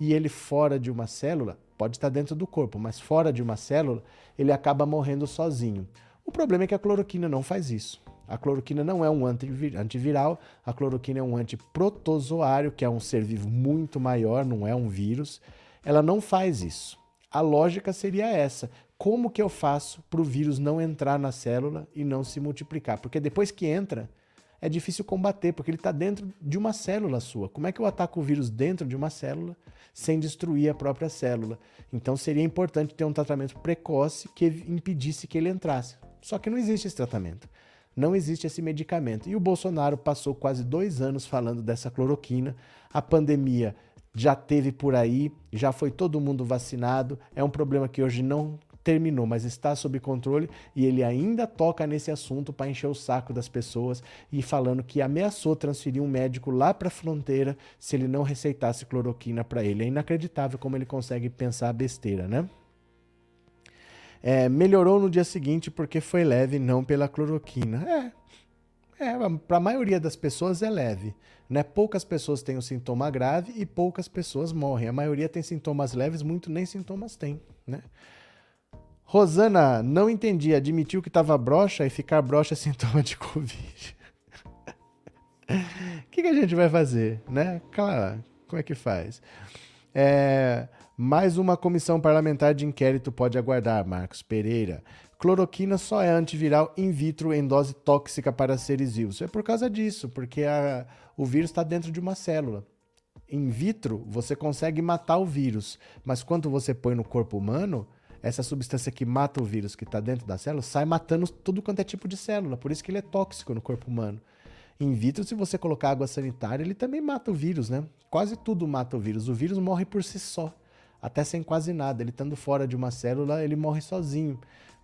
e ele fora de uma célula, pode estar dentro do corpo, mas fora de uma célula, ele acaba morrendo sozinho. O problema é que a cloroquina não faz isso. A cloroquina não é um antiviral, a cloroquina é um antiprotozoário, que é um ser vivo muito maior, não é um vírus. Ela não faz isso. A lógica seria essa: como que eu faço para o vírus não entrar na célula e não se multiplicar? Porque depois que entra, é difícil combater, porque ele está dentro de uma célula sua. Como é que eu ataco o vírus dentro de uma célula sem destruir a própria célula? Então seria importante ter um tratamento precoce que impedisse que ele entrasse. Só que não existe esse tratamento não existe esse medicamento. E o Bolsonaro passou quase dois anos falando dessa cloroquina. A pandemia já teve por aí, já foi todo mundo vacinado. É um problema que hoje não terminou, mas está sob controle e ele ainda toca nesse assunto para encher o saco das pessoas e falando que ameaçou transferir um médico lá para a fronteira se ele não receitasse cloroquina para ele. É inacreditável como ele consegue pensar besteira, né? É, melhorou no dia seguinte porque foi leve, não pela cloroquina. É, é para a maioria das pessoas é leve. Né? Poucas pessoas têm o sintoma grave e poucas pessoas morrem. A maioria tem sintomas leves, muito nem sintomas tem. Né? Rosana, não entendi. Admitiu que estava broxa e ficar broxa é sintoma de Covid. O que, que, a gente vai fazer, né? Claro, como é que faz? É, mais uma comissão parlamentar de inquérito pode aguardar, Marcos Pereira. Cloroquina só é antiviral in vitro em dose tóxica para seres vivos. É por causa disso, porque a, o vírus está dentro de uma célula. In vitro, você consegue matar o vírus, mas quando você põe no corpo humano, essa substância que mata o vírus que está dentro da célula sai matando tudo quanto é tipo de célula. Por isso que ele é tóxico no corpo humano. In vitro, se você colocar água sanitária, ele também mata o vírus, né? Quase tudo mata o vírus. O vírus morre por si só até sem quase nada. Ele estando fora de uma célula, ele morre sozinho.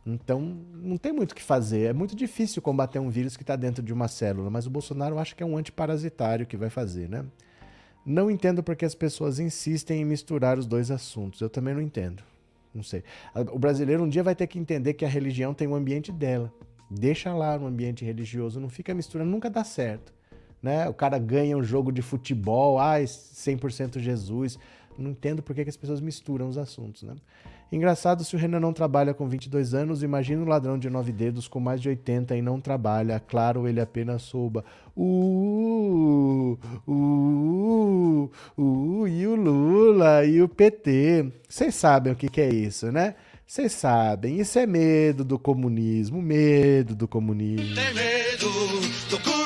Então, não tem muito o que fazer. É muito difícil combater um vírus que está dentro de uma célula, mas o Bolsonaro acha que é um antiparasitário que vai fazer, né? Não entendo porque as pessoas insistem em misturar os dois assuntos. Eu também não entendo. Não sei. O brasileiro um dia vai ter que entender que a religião tem um ambiente dela. Deixa lá no ambiente religioso, não fica misturando, nunca dá certo. Né? O cara ganha um jogo de futebol, ah, 100% Jesus. Não entendo por que, as pessoas misturam os assuntos, né? Engraçado, se o Renan não trabalha com 22 anos, imagina um ladrão de nove dedos com mais de 80 e não trabalha. Claro, ele apenas souba. Uh, uh, uh, e o Lula e o PT. Vocês sabem o que, que é isso, né? Vocês sabem, isso é medo do comunismo, medo do comunismo. Tem medo do comunismo,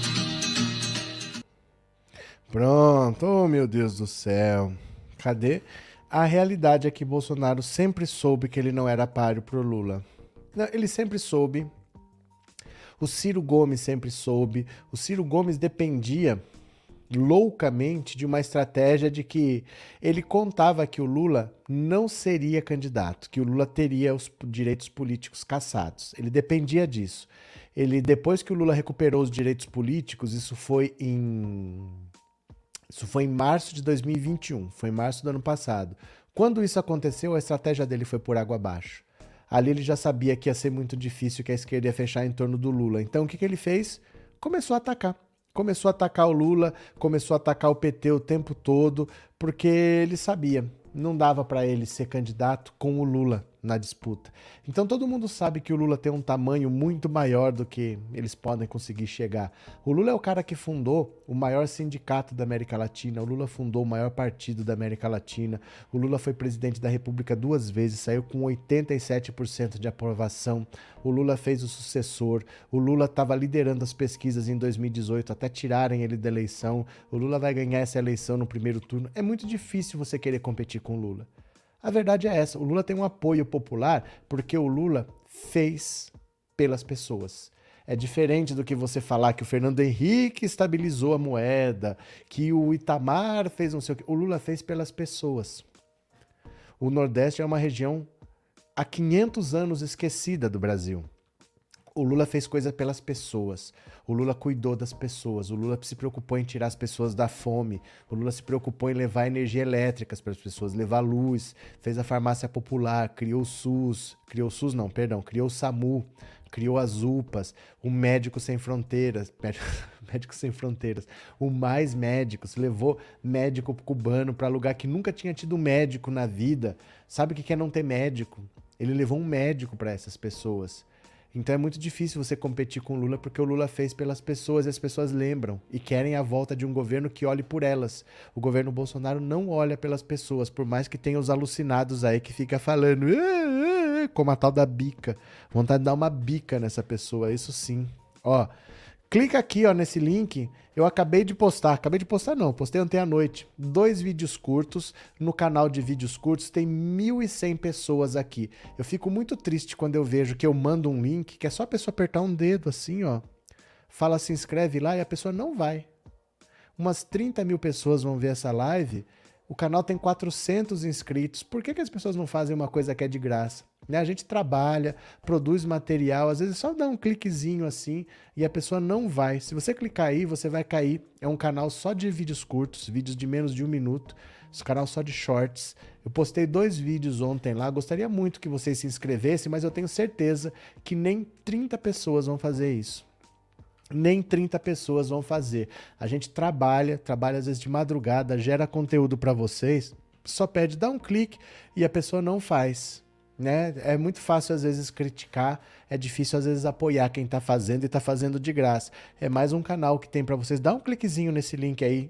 Pronto, oh meu Deus do céu. Cadê? A realidade é que Bolsonaro sempre soube que ele não era páreo pro Lula. Não, ele sempre soube. O Ciro Gomes sempre soube. O Ciro Gomes dependia loucamente de uma estratégia de que ele contava que o Lula não seria candidato, que o Lula teria os direitos políticos cassados. Ele dependia disso. Ele depois que o Lula recuperou os direitos políticos, isso foi em isso foi em março de 2021, foi em março do ano passado. Quando isso aconteceu, a estratégia dele foi por água abaixo. Ali ele já sabia que ia ser muito difícil, que a esquerda ia fechar em torno do Lula. Então o que, que ele fez? Começou a atacar. Começou a atacar o Lula, começou a atacar o PT o tempo todo, porque ele sabia, não dava para ele ser candidato com o Lula na disputa. Então todo mundo sabe que o Lula tem um tamanho muito maior do que eles podem conseguir chegar. O Lula é o cara que fundou o maior sindicato da América Latina, o Lula fundou o maior partido da América Latina, o Lula foi presidente da República duas vezes, saiu com 87% de aprovação, o Lula fez o sucessor, o Lula estava liderando as pesquisas em 2018 até tirarem ele da eleição, o Lula vai ganhar essa eleição no primeiro turno. É muito difícil você querer competir com o Lula. A verdade é essa: o Lula tem um apoio popular porque o Lula fez pelas pessoas. É diferente do que você falar que o Fernando Henrique estabilizou a moeda, que o Itamar fez não sei o que. O Lula fez pelas pessoas. O Nordeste é uma região há 500 anos esquecida do Brasil. O Lula fez coisa pelas pessoas. O Lula cuidou das pessoas. O Lula se preocupou em tirar as pessoas da fome. O Lula se preocupou em levar energia elétrica para as pessoas, levar luz. Fez a farmácia popular, criou o SUS, criou o SUS não, perdão, criou o SAMU, criou as UPAs, o Médico Sem Fronteiras, Médico Sem Fronteiras, o Mais Médicos, levou médico cubano para lugar que nunca tinha tido médico na vida. Sabe o que é não ter médico? Ele levou um médico para essas pessoas. Então é muito difícil você competir com o Lula porque o Lula fez pelas pessoas e as pessoas lembram e querem a volta de um governo que olhe por elas. O governo Bolsonaro não olha pelas pessoas, por mais que tenha os alucinados aí que fica falando como a tal da bica. Vontade de dar uma bica nessa pessoa, isso sim. Ó, Clica aqui, ó, nesse link. Eu acabei de postar, acabei de postar não, postei ontem à noite. Dois vídeos curtos no canal de vídeos curtos, tem 1.100 pessoas aqui. Eu fico muito triste quando eu vejo que eu mando um link, que é só a pessoa apertar um dedo assim, ó. Fala se inscreve lá e a pessoa não vai. Umas 30 mil pessoas vão ver essa live. O canal tem 400 inscritos. Por que, que as pessoas não fazem uma coisa que é de graça? Né? A gente trabalha, produz material, às vezes só dá um cliquezinho assim e a pessoa não vai. Se você clicar aí, você vai cair. É um canal só de vídeos curtos, vídeos de menos de um minuto. Esse canal só de shorts. Eu postei dois vídeos ontem lá. Gostaria muito que vocês se inscrevessem, mas eu tenho certeza que nem 30 pessoas vão fazer isso nem 30 pessoas vão fazer. A gente trabalha, trabalha às vezes de madrugada, gera conteúdo para vocês, só pede dar um clique e a pessoa não faz né? É muito fácil às vezes criticar, é difícil às vezes apoiar quem está fazendo e está fazendo de graça. É mais um canal que tem para vocês. Dá um cliquezinho nesse link aí.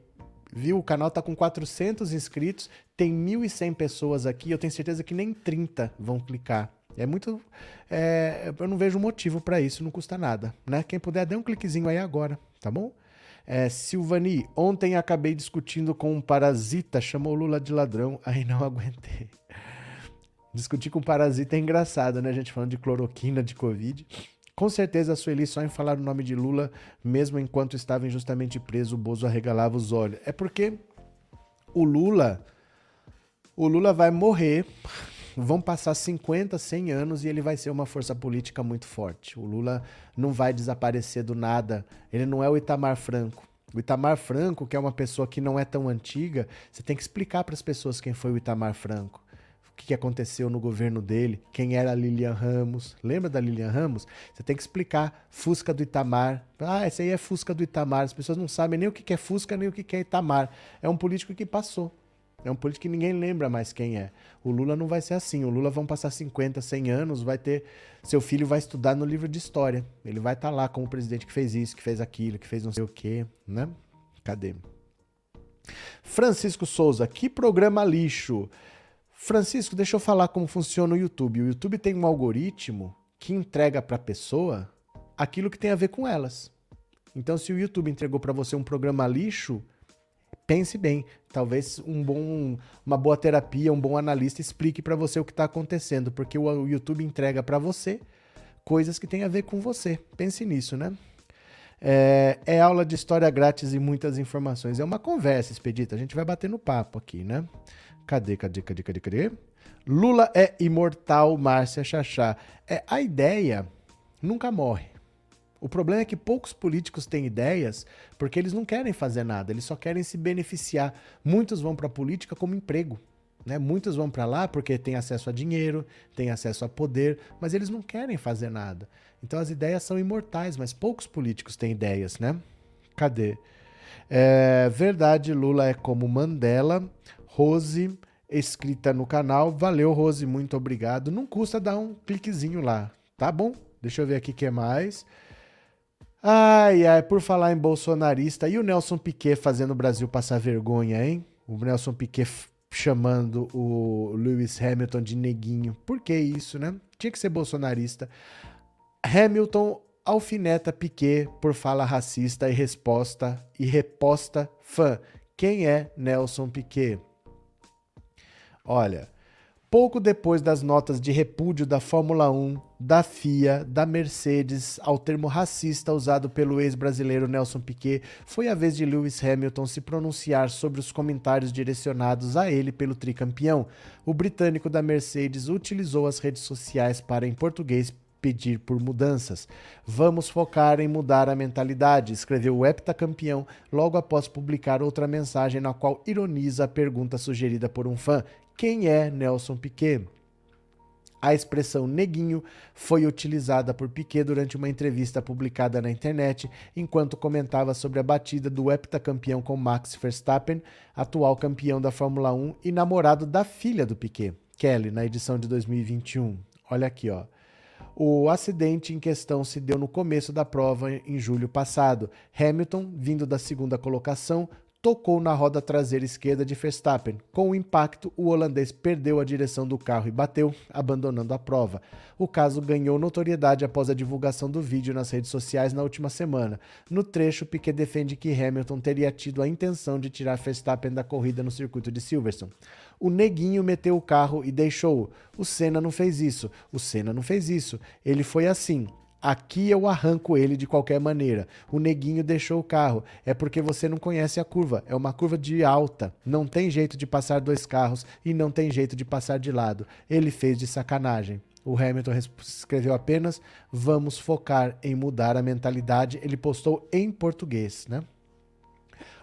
Viu? O canal está com 400 inscritos, tem 1.100 pessoas aqui. Eu tenho certeza que nem 30 vão clicar. É muito. É, eu não vejo motivo para isso, não custa nada. Né? Quem puder, dê um cliquezinho aí agora, tá bom? É, Silvani, ontem acabei discutindo com um parasita, chamou Lula de ladrão, aí não aguentei. Discutir com parasita é engraçado, né? A gente falando de cloroquina, de Covid. Com certeza a Sueli só em falar o nome de Lula, mesmo enquanto estava injustamente preso, o Bozo arregalava os olhos. É porque o Lula, o Lula vai morrer, vão passar 50, 100 anos e ele vai ser uma força política muito forte. O Lula não vai desaparecer do nada. Ele não é o Itamar Franco. O Itamar Franco, que é uma pessoa que não é tão antiga, você tem que explicar para as pessoas quem foi o Itamar Franco o que aconteceu no governo dele, quem era a Lilian Ramos. Lembra da Lilian Ramos? Você tem que explicar Fusca do Itamar. Ah, esse aí é Fusca do Itamar. As pessoas não sabem nem o que é Fusca, nem o que é Itamar. É um político que passou. É um político que ninguém lembra mais quem é. O Lula não vai ser assim. O Lula vão passar 50, 100 anos, vai ter. Seu filho vai estudar no livro de história. Ele vai estar tá lá como presidente que fez isso, que fez aquilo, que fez não sei o quê, né? Cadê? Francisco Souza, que programa lixo. Francisco, deixa eu falar como funciona o YouTube. O YouTube tem um algoritmo que entrega para a pessoa aquilo que tem a ver com elas. Então, se o YouTube entregou para você um programa lixo, pense bem. Talvez um bom, uma boa terapia, um bom analista explique para você o que está acontecendo, porque o YouTube entrega para você coisas que têm a ver com você. Pense nisso, né? É, é aula de história grátis e muitas informações. É uma conversa, Expedita. A gente vai bater no papo aqui, né? Cadê, cadê, cadê, cadê, cadê? Lula é imortal, Márcia Chachá. É, a ideia nunca morre. O problema é que poucos políticos têm ideias porque eles não querem fazer nada, eles só querem se beneficiar. Muitos vão para a política como emprego. Né? Muitos vão para lá porque têm acesso a dinheiro, têm acesso a poder, mas eles não querem fazer nada. Então as ideias são imortais, mas poucos políticos têm ideias, né? Cadê? É, verdade, Lula é como Mandela. Rose, escrita no canal. Valeu, Rose, muito obrigado. Não custa dar um cliquezinho lá, tá bom? Deixa eu ver aqui o que mais. Ai, ai, por falar em bolsonarista, e o Nelson Piquet fazendo o Brasil passar vergonha, hein? O Nelson Piquet chamando o Lewis Hamilton de neguinho. Por que isso, né? Tinha que ser bolsonarista. Hamilton alfineta Piquet por fala racista e resposta e reposta fã. Quem é Nelson Piquet? Olha, pouco depois das notas de repúdio da Fórmula 1, da FIA, da Mercedes ao termo racista usado pelo ex-brasileiro Nelson Piquet, foi a vez de Lewis Hamilton se pronunciar sobre os comentários direcionados a ele pelo tricampeão. O britânico da Mercedes utilizou as redes sociais para, em português, pedir por mudanças. Vamos focar em mudar a mentalidade, escreveu o heptacampeão logo após publicar outra mensagem na qual ironiza a pergunta sugerida por um fã: quem é Nelson Piquet? A expressão neguinho foi utilizada por Piquet durante uma entrevista publicada na internet, enquanto comentava sobre a batida do heptacampeão com Max Verstappen, atual campeão da Fórmula 1 e namorado da filha do Piquet, Kelly, na edição de 2021. Olha aqui, ó. O acidente em questão se deu no começo da prova em julho passado. Hamilton, vindo da segunda colocação, tocou na roda traseira esquerda de Verstappen. Com o impacto, o holandês perdeu a direção do carro e bateu, abandonando a prova. O caso ganhou notoriedade após a divulgação do vídeo nas redes sociais na última semana. No trecho, Piquet defende que Hamilton teria tido a intenção de tirar Verstappen da corrida no circuito de Silverstone. O neguinho meteu o carro e deixou. O Senna não fez isso. O Senna não fez isso. Ele foi assim. Aqui eu arranco ele de qualquer maneira. O neguinho deixou o carro. É porque você não conhece a curva. É uma curva de alta. Não tem jeito de passar dois carros e não tem jeito de passar de lado. Ele fez de sacanagem. O Hamilton escreveu apenas: vamos focar em mudar a mentalidade. Ele postou em português, né?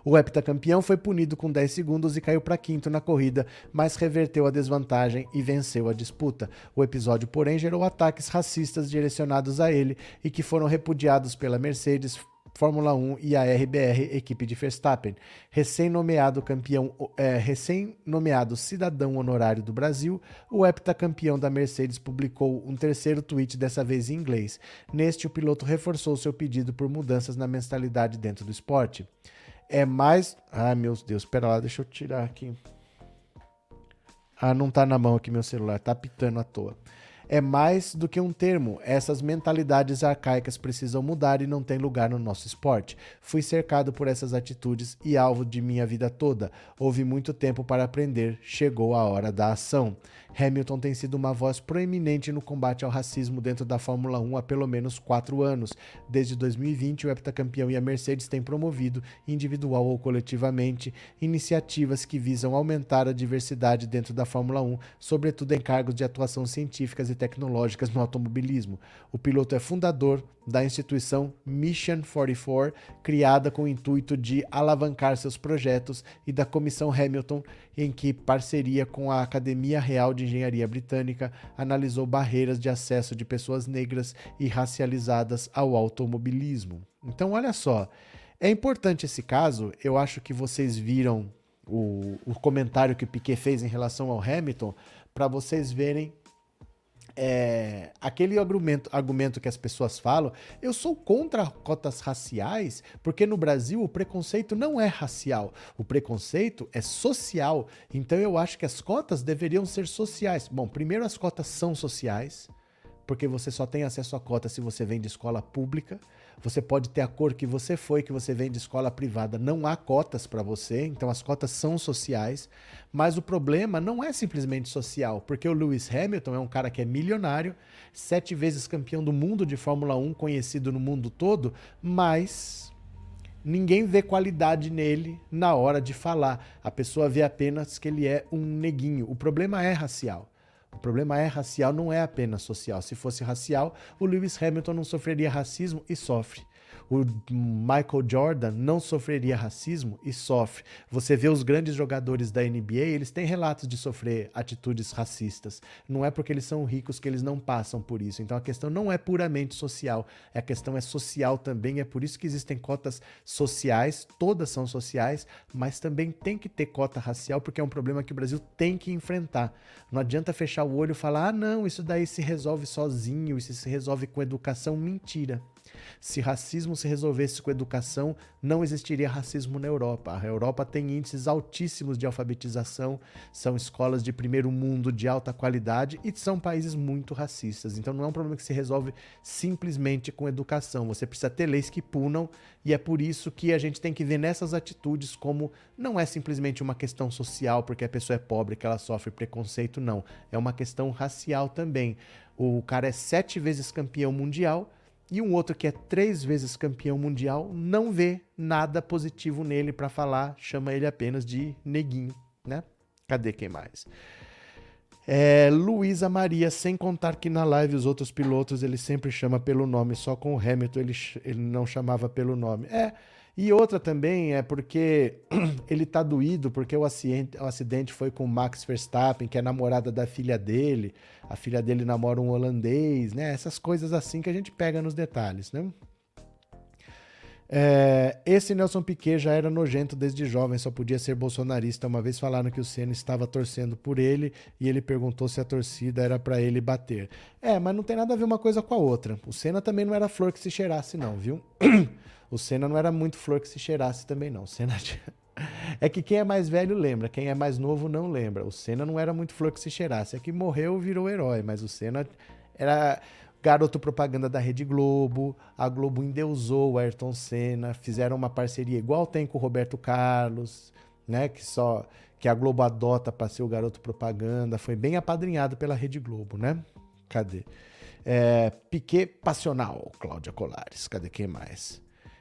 O heptacampeão foi punido com 10 segundos e caiu para quinto na corrida, mas reverteu a desvantagem e venceu a disputa. O episódio, porém, gerou ataques racistas direcionados a ele e que foram repudiados pela Mercedes, Fórmula 1 e a RBR, equipe de Verstappen. Recém-nomeado campeão, é, recém-nomeado cidadão honorário do Brasil, o heptacampeão da Mercedes publicou um terceiro tweet, dessa vez em inglês. Neste, o piloto reforçou seu pedido por mudanças na mentalidade dentro do esporte é mais. Ai, meu Deus, espera lá, deixa eu tirar aqui. Ah, não tá na mão aqui meu celular, tá pitando à toa é mais do que um termo. Essas mentalidades arcaicas precisam mudar e não têm lugar no nosso esporte. Fui cercado por essas atitudes e alvo de minha vida toda. Houve muito tempo para aprender, chegou a hora da ação. Hamilton tem sido uma voz proeminente no combate ao racismo dentro da Fórmula 1 há pelo menos quatro anos. Desde 2020, o heptacampeão e a Mercedes têm promovido, individual ou coletivamente, iniciativas que visam aumentar a diversidade dentro da Fórmula 1, sobretudo em cargos de atuação científicas e tecnológicas no automobilismo. O piloto é fundador da instituição Mission 44, criada com o intuito de alavancar seus projetos, e da Comissão Hamilton, em que, parceria com a Academia Real de Engenharia Britânica, analisou barreiras de acesso de pessoas negras e racializadas ao automobilismo. Então, olha só. É importante esse caso, eu acho que vocês viram o, o comentário que o Piquet fez em relação ao Hamilton, para vocês verem é, aquele argumento, argumento que as pessoas falam, eu sou contra cotas raciais, porque no Brasil o preconceito não é racial, o preconceito é social. Então eu acho que as cotas deveriam ser sociais. Bom, primeiro as cotas são sociais, porque você só tem acesso à cota se você vem de escola pública. Você pode ter a cor que você foi, que você vem de escola privada. Não há cotas para você, então as cotas são sociais. Mas o problema não é simplesmente social, porque o Lewis Hamilton é um cara que é milionário, sete vezes campeão do mundo de Fórmula 1, conhecido no mundo todo, mas ninguém vê qualidade nele na hora de falar. A pessoa vê apenas que ele é um neguinho. O problema é racial. O problema é racial, não é apenas social. Se fosse racial, o Lewis Hamilton não sofreria racismo e sofre o Michael Jordan não sofreria racismo e sofre. Você vê os grandes jogadores da NBA, eles têm relatos de sofrer atitudes racistas. Não é porque eles são ricos que eles não passam por isso. Então a questão não é puramente social, a questão é social também. É por isso que existem cotas sociais, todas são sociais, mas também tem que ter cota racial, porque é um problema que o Brasil tem que enfrentar. Não adianta fechar o olho e falar: ah, não, isso daí se resolve sozinho, isso se resolve com educação. Mentira. Se racismo se resolvesse com educação, não existiria racismo na Europa. A Europa tem índices altíssimos de alfabetização, são escolas de primeiro mundo de alta qualidade e são países muito racistas. Então não é um problema que se resolve simplesmente com educação. Você precisa ter leis que punam e é por isso que a gente tem que ver nessas atitudes como não é simplesmente uma questão social porque a pessoa é pobre que ela sofre preconceito, não. É uma questão racial também. O cara é sete vezes campeão mundial e um outro que é três vezes campeão mundial não vê nada positivo nele para falar, chama ele apenas de neguinho, né? Cadê quem mais? É, Luísa Maria, sem contar que na live os outros pilotos ele sempre chama pelo nome, só com o Hamilton ele, ele não chamava pelo nome. É, e outra também é porque ele tá doído porque o acidente, o acidente foi com o Max Verstappen, que é namorada da filha dele. A filha dele namora um holandês, né? Essas coisas assim que a gente pega nos detalhes, né? É, esse Nelson Piquet já era nojento desde jovem, só podia ser bolsonarista. Uma vez falaram que o Senna estava torcendo por ele e ele perguntou se a torcida era para ele bater. É, mas não tem nada a ver uma coisa com a outra. O Senna também não era flor que se cheirasse, não, viu? O Senna não era muito flor que se cheirasse também, não. O Senna É que quem é mais velho lembra, quem é mais novo não lembra. O Senna não era muito flor que se cheirasse. É que morreu, virou herói, mas o Senna era garoto propaganda da Rede Globo. A Globo endeusou o Ayrton Senna, fizeram uma parceria igual tem com o Roberto Carlos, né? Que só que a Globo adota para ser o garoto propaganda. Foi bem apadrinhado pela Rede Globo, né? Cadê? É, Piquet Passional, Cláudia Colares. Cadê quem mais?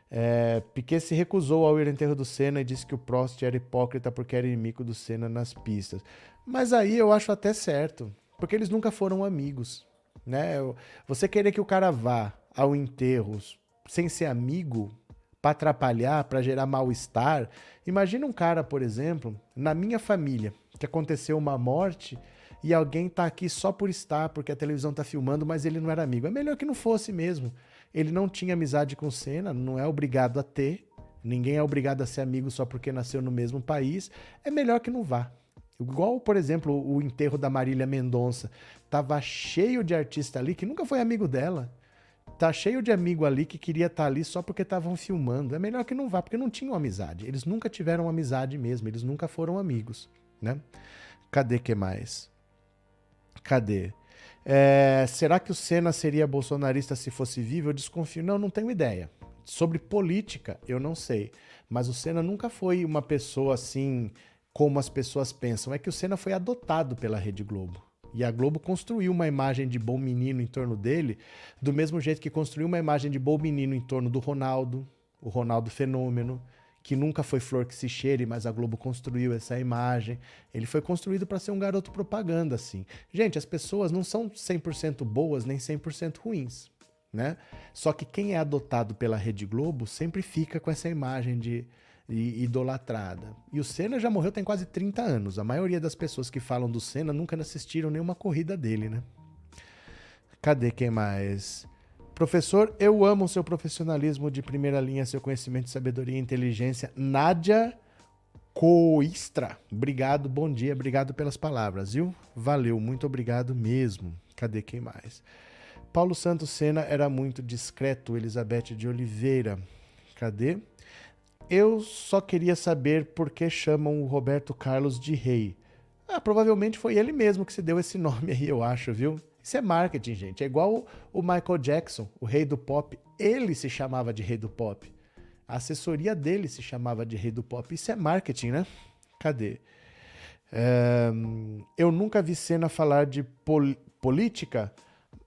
É, Piquet se recusou ao ir ao enterro do Senna e disse que o Prost era hipócrita porque era inimigo do Senna nas pistas. Mas aí eu acho até certo, porque eles nunca foram amigos. Né? Você querer que o cara vá ao enterro sem ser amigo, para atrapalhar, para gerar mal-estar. Imagina um cara, por exemplo, na minha família, que aconteceu uma morte e alguém tá aqui só por estar, porque a televisão tá filmando, mas ele não era amigo. É melhor que não fosse mesmo. Ele não tinha amizade com Senna, não é obrigado a ter. Ninguém é obrigado a ser amigo só porque nasceu no mesmo país. É melhor que não vá. Igual, por exemplo, o enterro da Marília Mendonça. Tava cheio de artista ali que nunca foi amigo dela. Tá cheio de amigo ali que queria estar tá ali só porque estavam filmando. É melhor que não vá, porque não tinham amizade. Eles nunca tiveram amizade mesmo, eles nunca foram amigos, né? Cadê que mais? Cadê? É, será que o Senna seria bolsonarista se fosse vivo? Eu desconfio. Não, não tenho ideia. Sobre política, eu não sei. Mas o Senna nunca foi uma pessoa assim como as pessoas pensam. É que o Senna foi adotado pela Rede Globo. E a Globo construiu uma imagem de bom menino em torno dele, do mesmo jeito que construiu uma imagem de bom menino em torno do Ronaldo, o Ronaldo Fenômeno, que nunca foi flor que se cheire, mas a Globo construiu essa imagem. Ele foi construído para ser um garoto propaganda, assim. Gente, as pessoas não são 100% boas nem 100% ruins, né? Só que quem é adotado pela Rede Globo sempre fica com essa imagem de, de idolatrada. E o Senna já morreu tem quase 30 anos. A maioria das pessoas que falam do Senna nunca assistiram nenhuma corrida dele, né? Cadê quem mais? Professor, eu amo seu profissionalismo de primeira linha, seu conhecimento, sabedoria e inteligência. Nádia Coistra. Obrigado, bom dia, obrigado pelas palavras, viu? Valeu, muito obrigado mesmo. Cadê quem mais? Paulo Santos Sena era muito discreto, Elizabeth de Oliveira. Cadê? Eu só queria saber por que chamam o Roberto Carlos de rei. Ah, provavelmente foi ele mesmo que se deu esse nome aí, eu acho, viu? Isso é marketing, gente. É igual o Michael Jackson, o rei do pop. Ele se chamava de rei do pop. A assessoria dele se chamava de rei do pop. Isso é marketing, né? Cadê? É, eu nunca vi Senna falar de pol política.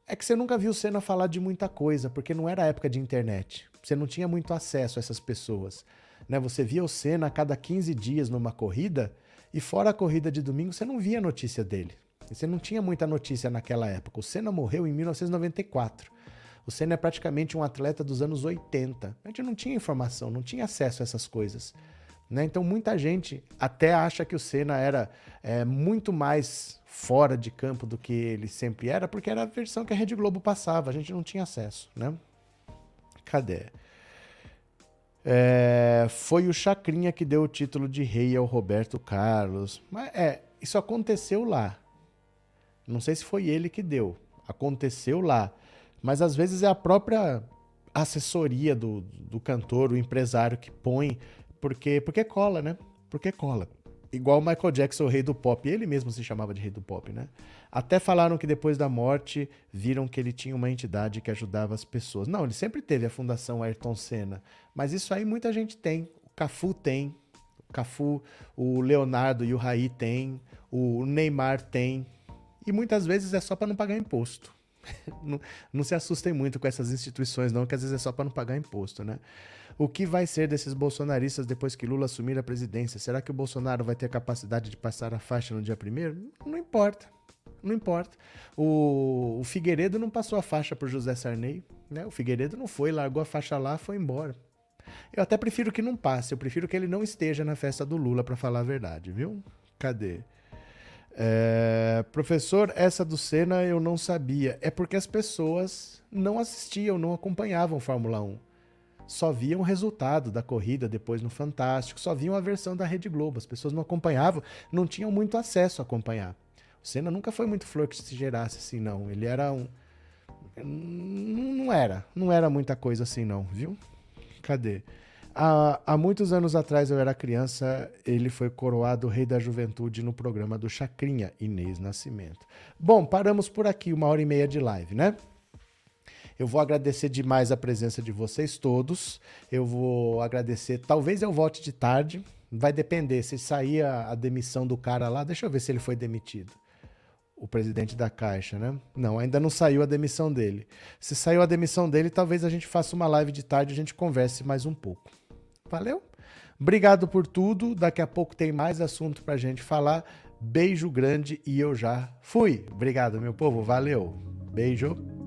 É que você nunca viu Senna falar de muita coisa, porque não era época de internet. Você não tinha muito acesso a essas pessoas. Né? Você via o Senna a cada 15 dias numa corrida, e fora a corrida de domingo, você não via notícia dele. Você não tinha muita notícia naquela época. O Senna morreu em 1994. O Senna é praticamente um atleta dos anos 80. A gente não tinha informação, não tinha acesso a essas coisas. Né? Então muita gente até acha que o Senna era é, muito mais fora de campo do que ele sempre era, porque era a versão que a Rede Globo passava, a gente não tinha acesso. Né? Cadê? É, foi o Chacrinha que deu o título de rei ao Roberto Carlos. Mas é, isso aconteceu lá. Não sei se foi ele que deu. Aconteceu lá. Mas às vezes é a própria assessoria do, do cantor, o empresário que põe, porque, porque cola, né? Porque cola. Igual o Michael Jackson, o rei do pop. Ele mesmo se chamava de rei do pop, né? Até falaram que depois da morte viram que ele tinha uma entidade que ajudava as pessoas. Não, ele sempre teve a Fundação Ayrton Senna. Mas isso aí muita gente tem. O Cafu tem. O Cafu, o Leonardo e o Raí tem. O Neymar tem. E muitas vezes é só para não pagar imposto. não, não, se assustem muito com essas instituições, não, que às vezes é só para não pagar imposto, né? O que vai ser desses bolsonaristas depois que Lula assumir a presidência? Será que o Bolsonaro vai ter a capacidade de passar a faixa no dia primeiro? Não importa. Não importa. O, o Figueiredo não passou a faixa para José Sarney. Né? O Figueiredo não foi, largou a faixa lá, foi embora. Eu até prefiro que não passe. Eu prefiro que ele não esteja na festa do Lula, para falar a verdade, viu? Cadê? É, professor, essa do Senna eu não sabia. É porque as pessoas não assistiam, não acompanhavam Fórmula 1. Só viam o resultado da corrida depois no Fantástico, só viam a versão da Rede Globo. As pessoas não acompanhavam, não tinham muito acesso a acompanhar. O Senna nunca foi muito flor que se gerasse assim, não. Ele era um. Não era. Não era muita coisa assim, não, viu? Cadê? Há, há, muitos anos atrás, eu era criança, ele foi coroado Rei da Juventude no programa do Chacrinha, Inês Nascimento. Bom, paramos por aqui, uma hora e meia de live, né? Eu vou agradecer demais a presença de vocês todos. Eu vou agradecer, talvez eu volte de tarde, vai depender. Se sair a, a demissão do cara lá, deixa eu ver se ele foi demitido o presidente da Caixa, né? Não, ainda não saiu a demissão dele. Se saiu a demissão dele, talvez a gente faça uma live de tarde e a gente converse mais um pouco. Valeu? Obrigado por tudo. Daqui a pouco tem mais assunto pra gente falar. Beijo grande e eu já fui. Obrigado, meu povo. Valeu. Beijo.